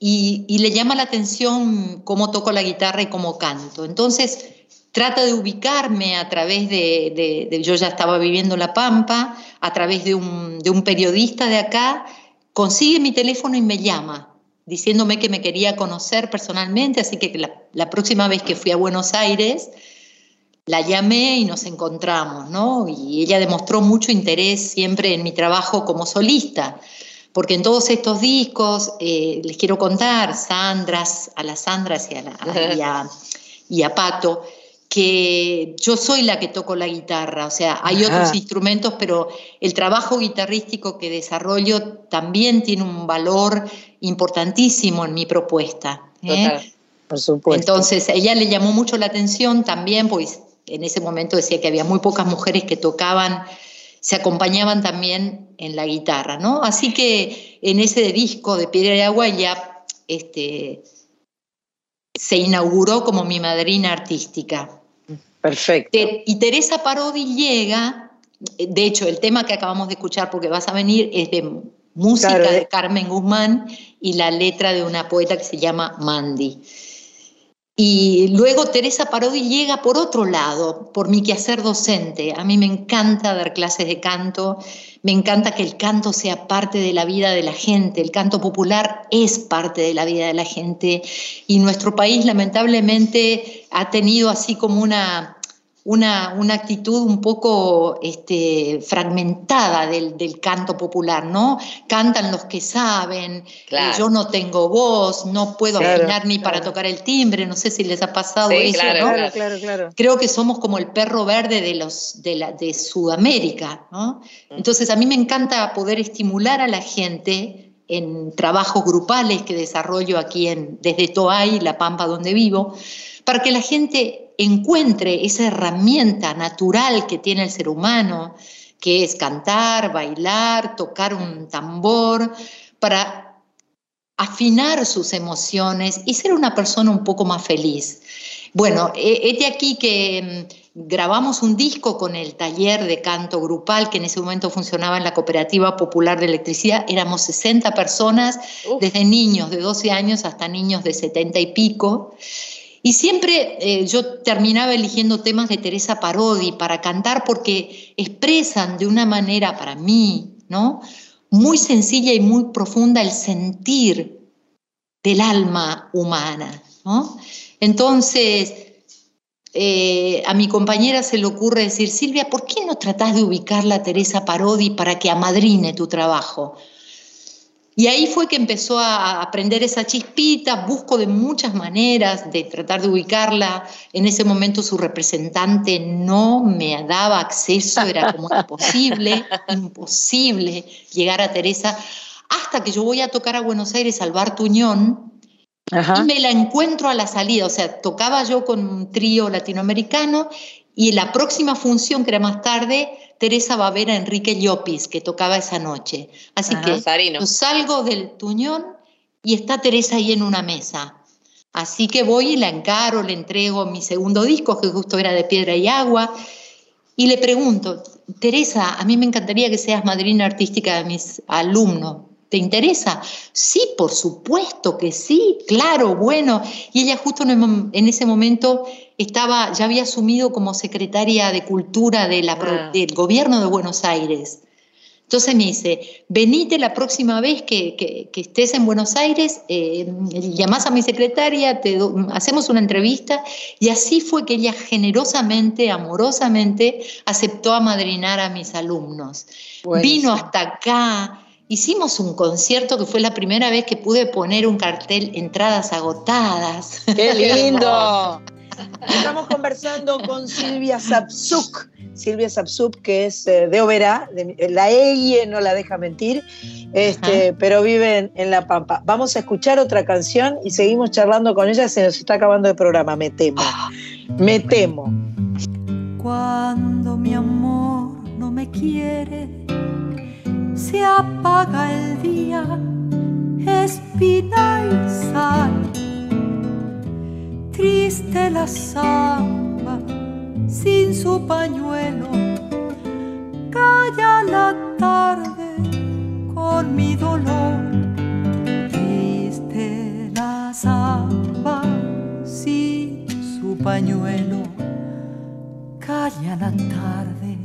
Speaker 16: y, le llama la atención cómo toco la guitarra y cómo canto. Entonces trata de ubicarme a través de, yo ya estaba viviendo en La Pampa, a través de un, periodista de acá, consigue mi teléfono y me llama, diciéndome que me quería conocer personalmente, así que la próxima vez que fui a Buenos Aires, la llamé y nos encontramos, ¿no? Y ella demostró mucho interés siempre en mi trabajo como solista, porque en todos estos discos, eh, les quiero contar, Sandras, a las Sandras y a, la- a- y a- y a Pato, que yo soy la que toco la guitarra, o sea, hay
Speaker 1: Ajá.
Speaker 16: otros instrumentos, pero el trabajo guitarrístico que desarrollo también tiene un valor importantísimo en mi propuesta. ¿eh?
Speaker 2: Total.
Speaker 1: Por supuesto.
Speaker 16: Entonces, ella le llamó mucho la atención también, pues en ese momento decía que había muy pocas mujeres que tocaban, se acompañaban también en la guitarra, ¿no? Así que en ese disco de Piedra de Agua ya este, se inauguró como mi madrina artística.
Speaker 1: Perfecto.
Speaker 16: Te- y Teresa Parodi llega, de hecho, el tema que acabamos de escuchar, porque vas a venir, es de música
Speaker 1: Claro,
Speaker 16: de
Speaker 1: de-
Speaker 16: Carmen Guzmán y la letra de una poeta que se llama Mandy. Y luego Teresa Parodi llega por otro lado, por mi quehacer docente. A mí me encanta dar clases de canto, me encanta que el canto sea parte de la vida de la gente, el canto popular es parte de la vida de la gente y nuestro país lamentablemente ha tenido así como una, una, una actitud un poco este, fragmentada del, del canto popular, ¿no? Cantan los que saben,
Speaker 2: Claro.
Speaker 16: eh, yo no tengo voz, no puedo
Speaker 1: Claro,
Speaker 16: afinar ni para tocar el timbre, no sé si les ha pasado
Speaker 2: Sí,
Speaker 16: eso,
Speaker 2: claro,
Speaker 16: ¿no?
Speaker 1: Claro, claro, claro.
Speaker 16: Creo que somos como el perro verde de, los, de, la, de Sudamérica, ¿no? Entonces a mí me encanta poder estimular a la gente en trabajos grupales que desarrollo aquí en, desde Toay, La Pampa, donde vivo, para que la gente encuentre esa herramienta natural que tiene el ser humano, que es cantar, bailar, tocar un tambor, para afinar sus emociones y ser una persona un poco más feliz. Bueno, es de aquí que mm, grabamos un disco con el taller de canto grupal que en ese momento funcionaba en la Cooperativa Popular de Electricidad. Éramos 60 personas, desde niños de 12 años hasta niños de 70 y pico. Y siempre eh, yo terminaba eligiendo temas de Teresa Parodi para cantar porque expresan de una manera, para mí, ¿no? muy sencilla y muy profunda el sentir del alma humana. ¿no? Entonces, eh, a mi compañera se le ocurre decir, Silvia, ¿por qué no tratás de ubicarla a Teresa Parodi para que amadrine tu trabajo? Y ahí fue que empezó a aprender esa chispita, busco de muchas maneras de tratar de ubicarla. En ese momento su representante no me daba acceso, era como imposible, imposible llegar a Teresa, hasta que yo voy a tocar a Buenos Aires al Bar Tuñón y me la encuentro a la salida. O sea, tocaba yo con un trío latinoamericano y la próxima función, que era más tarde, Teresa va a ver a Enrique Llopis, que tocaba esa noche. Así que yo salgo del tuñón y está Teresa ahí en una mesa. Así que voy y la encaro, le entrego mi segundo disco, que justo era de piedra y agua, y le pregunto, Teresa, a mí me encantaría que seas madrina artística de mis alumnos. ¿Te interesa? Sí, por supuesto que sí, claro, bueno. Y ella justo en ese momento estaba, ya había asumido como secretaria de Cultura de la,
Speaker 2: Ah.
Speaker 16: del gobierno de Buenos Aires. Entonces me dice, venite la próxima vez que, que- que estés en Buenos Aires, eh, llamás a mi secretaria, te do- hacemos una entrevista. Y así fue que ella generosamente, amorosamente, aceptó amadrinar a mis alumnos. Vino hasta acá, hicimos un concierto que fue la primera vez que pude poner un cartel, entradas agotadas.
Speaker 1: ¡Qué lindo! Estamos conversando con Silvia Sapsuk. Silvia Sapsuk, que es eh, de Oberá, de- la EIE no la deja mentir, este, pero vive en, en La Pampa. Vamos a escuchar otra canción y seguimos charlando con ella. Se nos está acabando el programa, me temo. Me temo.
Speaker 17: Cuando mi amor no me quiere, se apaga el día, espina y sal. Triste la samba sin su pañuelo, calla la tarde con mi dolor. Triste la samba sin su pañuelo calla la tarde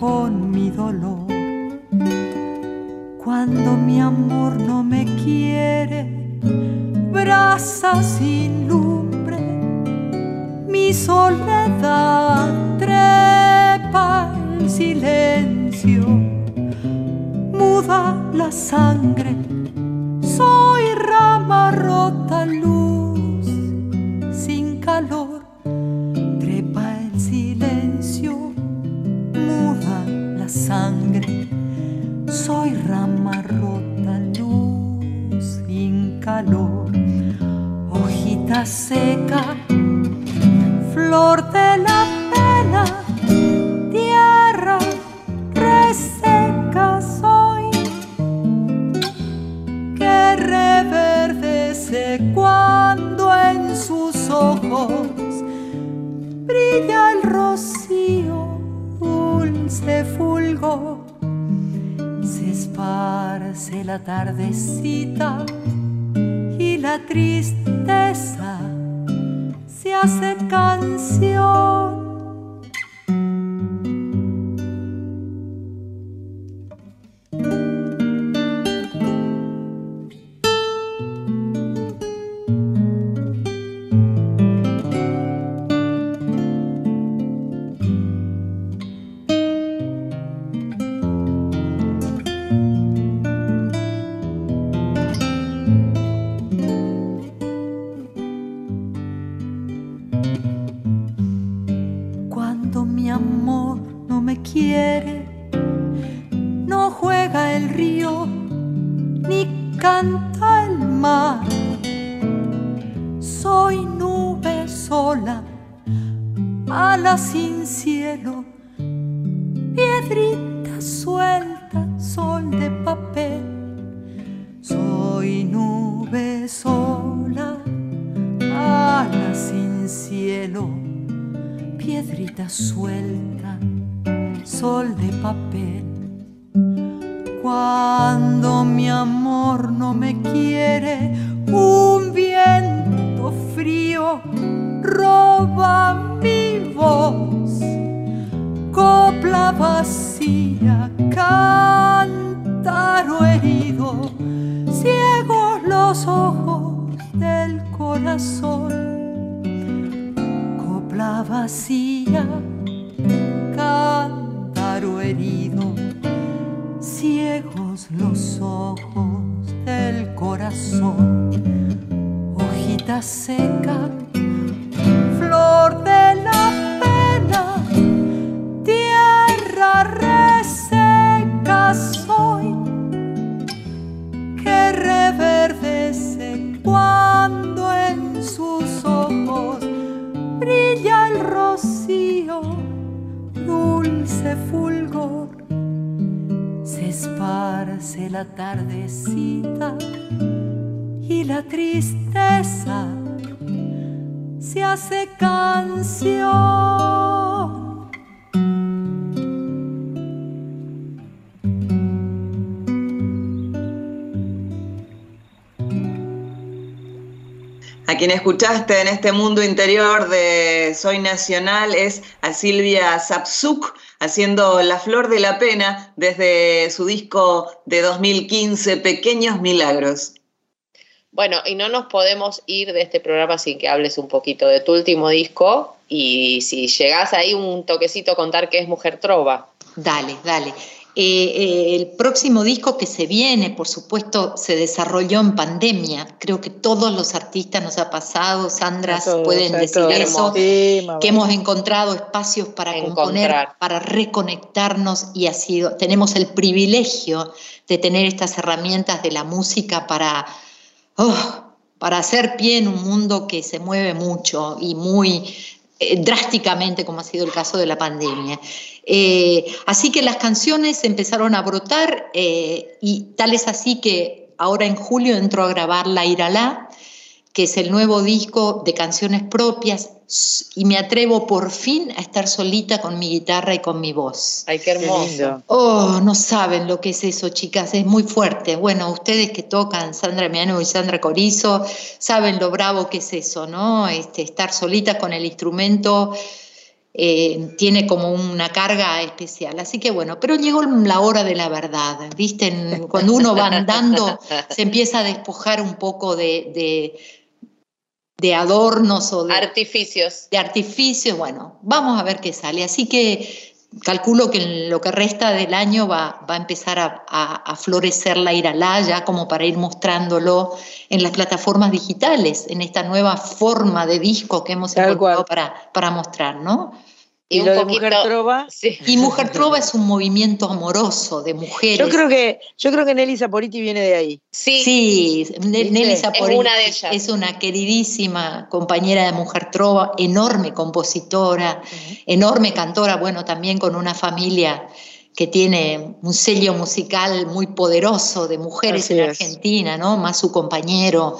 Speaker 17: con mi dolor. Cuando mi amor no me quiere, brasa sin lumbre, mi soledad trepa el silencio, muda la sangre, soy rama rota luz sin calor trepa el silencio, muda la sangre. Soy rama rota, luz sin calor, seca, flor de la pena, tierra reseca soy, que reverdece cuando en sus ojos brilla el rocío, dulce fulgor, se esparce la tardecita y la tristeza hace canción.
Speaker 11: Quien escuchaste en este mundo interior de Soy Nacional es a Silvia Sapsuk haciendo La Flor de la Pena desde su disco de 2015, Pequeños Milagros.
Speaker 2: Bueno, y no nos podemos ir de este programa sin que hables un poquito de tu último disco y si llegás ahí un toquecito a contar que es Mujer Trova.
Speaker 16: Dale, dale. Eh, eh, el próximo disco que se viene, por supuesto, se desarrolló en pandemia. Creo que todos los artistas nos ha pasado, Sandra,
Speaker 1: todos,
Speaker 16: pueden decir eso,
Speaker 1: Sí,
Speaker 16: que hemos encontrado espacios para
Speaker 2: Encontrar.
Speaker 16: componer, para reconectarnos y ha sido, tenemos el privilegio de tener estas herramientas de la música para, oh, para hacer pie en un mundo que se mueve mucho y muy eh, drásticamente, como ha sido el caso de la pandemia. Eh, así que las canciones empezaron a brotar eh, y tal es así que ahora en julio entró a grabar La Iralá, que es el nuevo disco de canciones propias y me atrevo por fin a estar solita con mi guitarra y con mi voz.
Speaker 2: Ay, qué hermoso.
Speaker 16: Oh, no saben lo que es eso, chicas, es muy fuerte. Bueno, ustedes que tocan, Sandra Miano y Sandra Corizo, saben lo bravo que es eso, ¿no? Este, estar solita con el instrumento eh, tiene como una carga especial. Así que bueno, pero llegó la hora de la verdad, ¿viste? Cuando uno va andando, se empieza a despojar un poco de, de, de adornos o de,
Speaker 2: Artificios.
Speaker 16: de artificios. Bueno, vamos a ver qué sale. Así que calculo que en lo que resta del año va, va a empezar a, a- a florecer la Iralá ya como para ir mostrándolo en las plataformas digitales, en esta nueva forma de disco que hemos encontrado para, para mostrar, ¿no?
Speaker 1: Y,
Speaker 2: un
Speaker 1: lo de
Speaker 2: poquito-
Speaker 1: Mujer Trova.
Speaker 2: Sí.
Speaker 16: Y Mujer Trova es un movimiento amoroso de mujeres.
Speaker 1: Yo creo que, yo creo que Nelly Saporiti viene de ahí.
Speaker 2: Sí,
Speaker 16: Sí, Ne- Nelly
Speaker 1: Es
Speaker 16: Saporiti
Speaker 2: una de ellas.
Speaker 16: es una queridísima compañera de Mujer Trova, enorme compositora, enorme cantora, bueno, también con una familia que tiene un sello musical muy poderoso de mujeres
Speaker 1: Así
Speaker 16: en
Speaker 1: es.
Speaker 16: Argentina, ¿no? Más su compañero.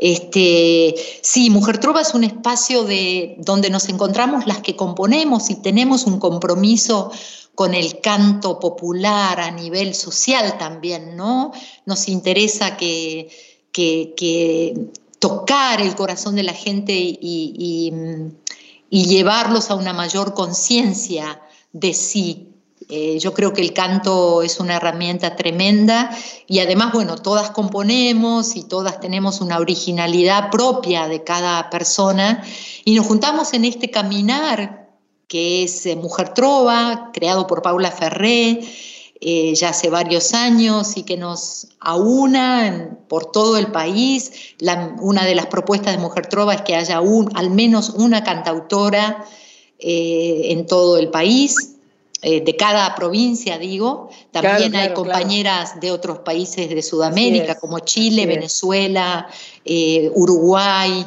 Speaker 16: Este, sí, Mujer Trova es un espacio de, donde nos encontramos las que componemos y tenemos un compromiso con el canto popular a nivel social también, ¿no? Nos interesa que, tocar el corazón de la gente y llevarlos a una mayor conciencia de sí. Eh, yo creo que el canto es una herramienta tremenda y además, bueno, todas componemos y todas tenemos una originalidad propia de cada persona y nos juntamos en este caminar que es eh, Mujer Trova, creado por Paula Ferré, eh, ya hace varios años y que nos aúna por todo el país. La- una de las propuestas de Mujer Trova es que haya un, al menos una cantautora eh, en todo el país, eh, de cada provincia, digo. También
Speaker 1: Claro,
Speaker 16: hay
Speaker 1: claro,
Speaker 16: compañeras de otros países de Sudamérica, como Chile. Venezuela, eh, Uruguay.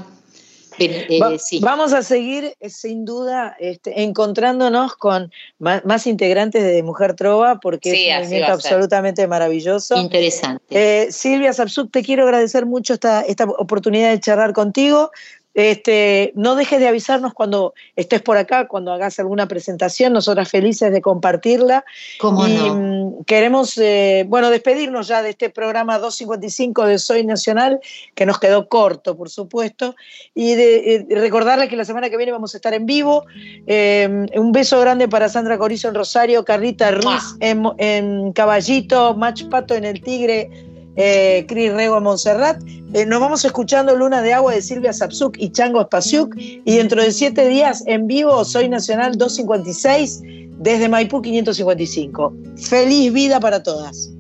Speaker 16: Eh,
Speaker 1: Va-
Speaker 16: sí.
Speaker 1: Vamos a seguir, sin duda, este, encontrándonos con más, más integrantes de Mujer Trova, porque
Speaker 2: Sí,
Speaker 1: es un movimiento absolutamente maravilloso.
Speaker 16: Interesante.
Speaker 1: Silvia Sapsuk, te quiero agradecer mucho esta, esta oportunidad de charlar contigo. Este, no dejes de avisarnos cuando estés por acá, cuando hagas alguna presentación, nosotras felices de compartirla.
Speaker 16: ¿Cómo
Speaker 1: y
Speaker 16: no?
Speaker 1: mm, queremos, eh, bueno, despedirnos ya de este programa 255 de Soy Nacional, que nos quedó corto, por supuesto, y de, eh, recordarles que la semana que viene vamos a estar en vivo. Eh, un beso grande para Sandra Corizo en Rosario, Carlita Ruiz en, en Caballito, Mach Pato en El Tigre, eh, Cris Rego Montserrat. Eh, nos vamos escuchando Luna de Agua de Silvia Sapsuk y Chango Espasiuk. Y dentro de siete días en vivo, Soy Nacional 256 desde Maipú 555. Feliz vida para todas.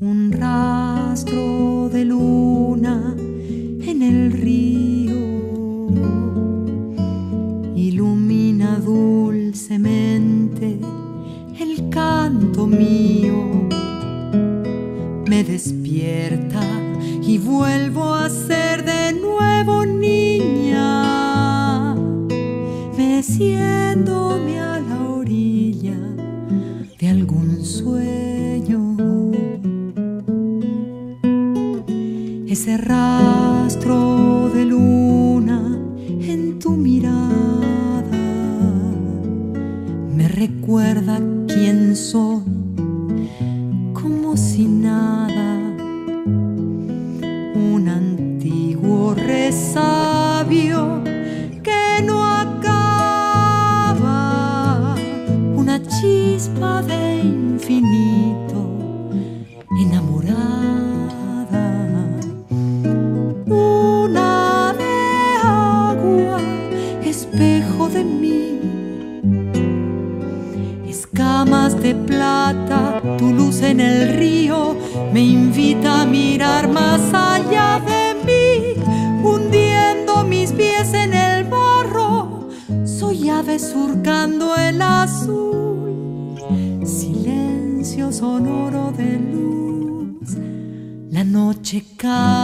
Speaker 17: un rastro de luna en el río ilumina dulcemente el canto mío me despierta y vuelvo a ser de nuevo niña. Meciéndome a la orilla de algún sueño. Ese rastro de luna en tu mirada me recuerda quién soy sonoro de luz. La noche canta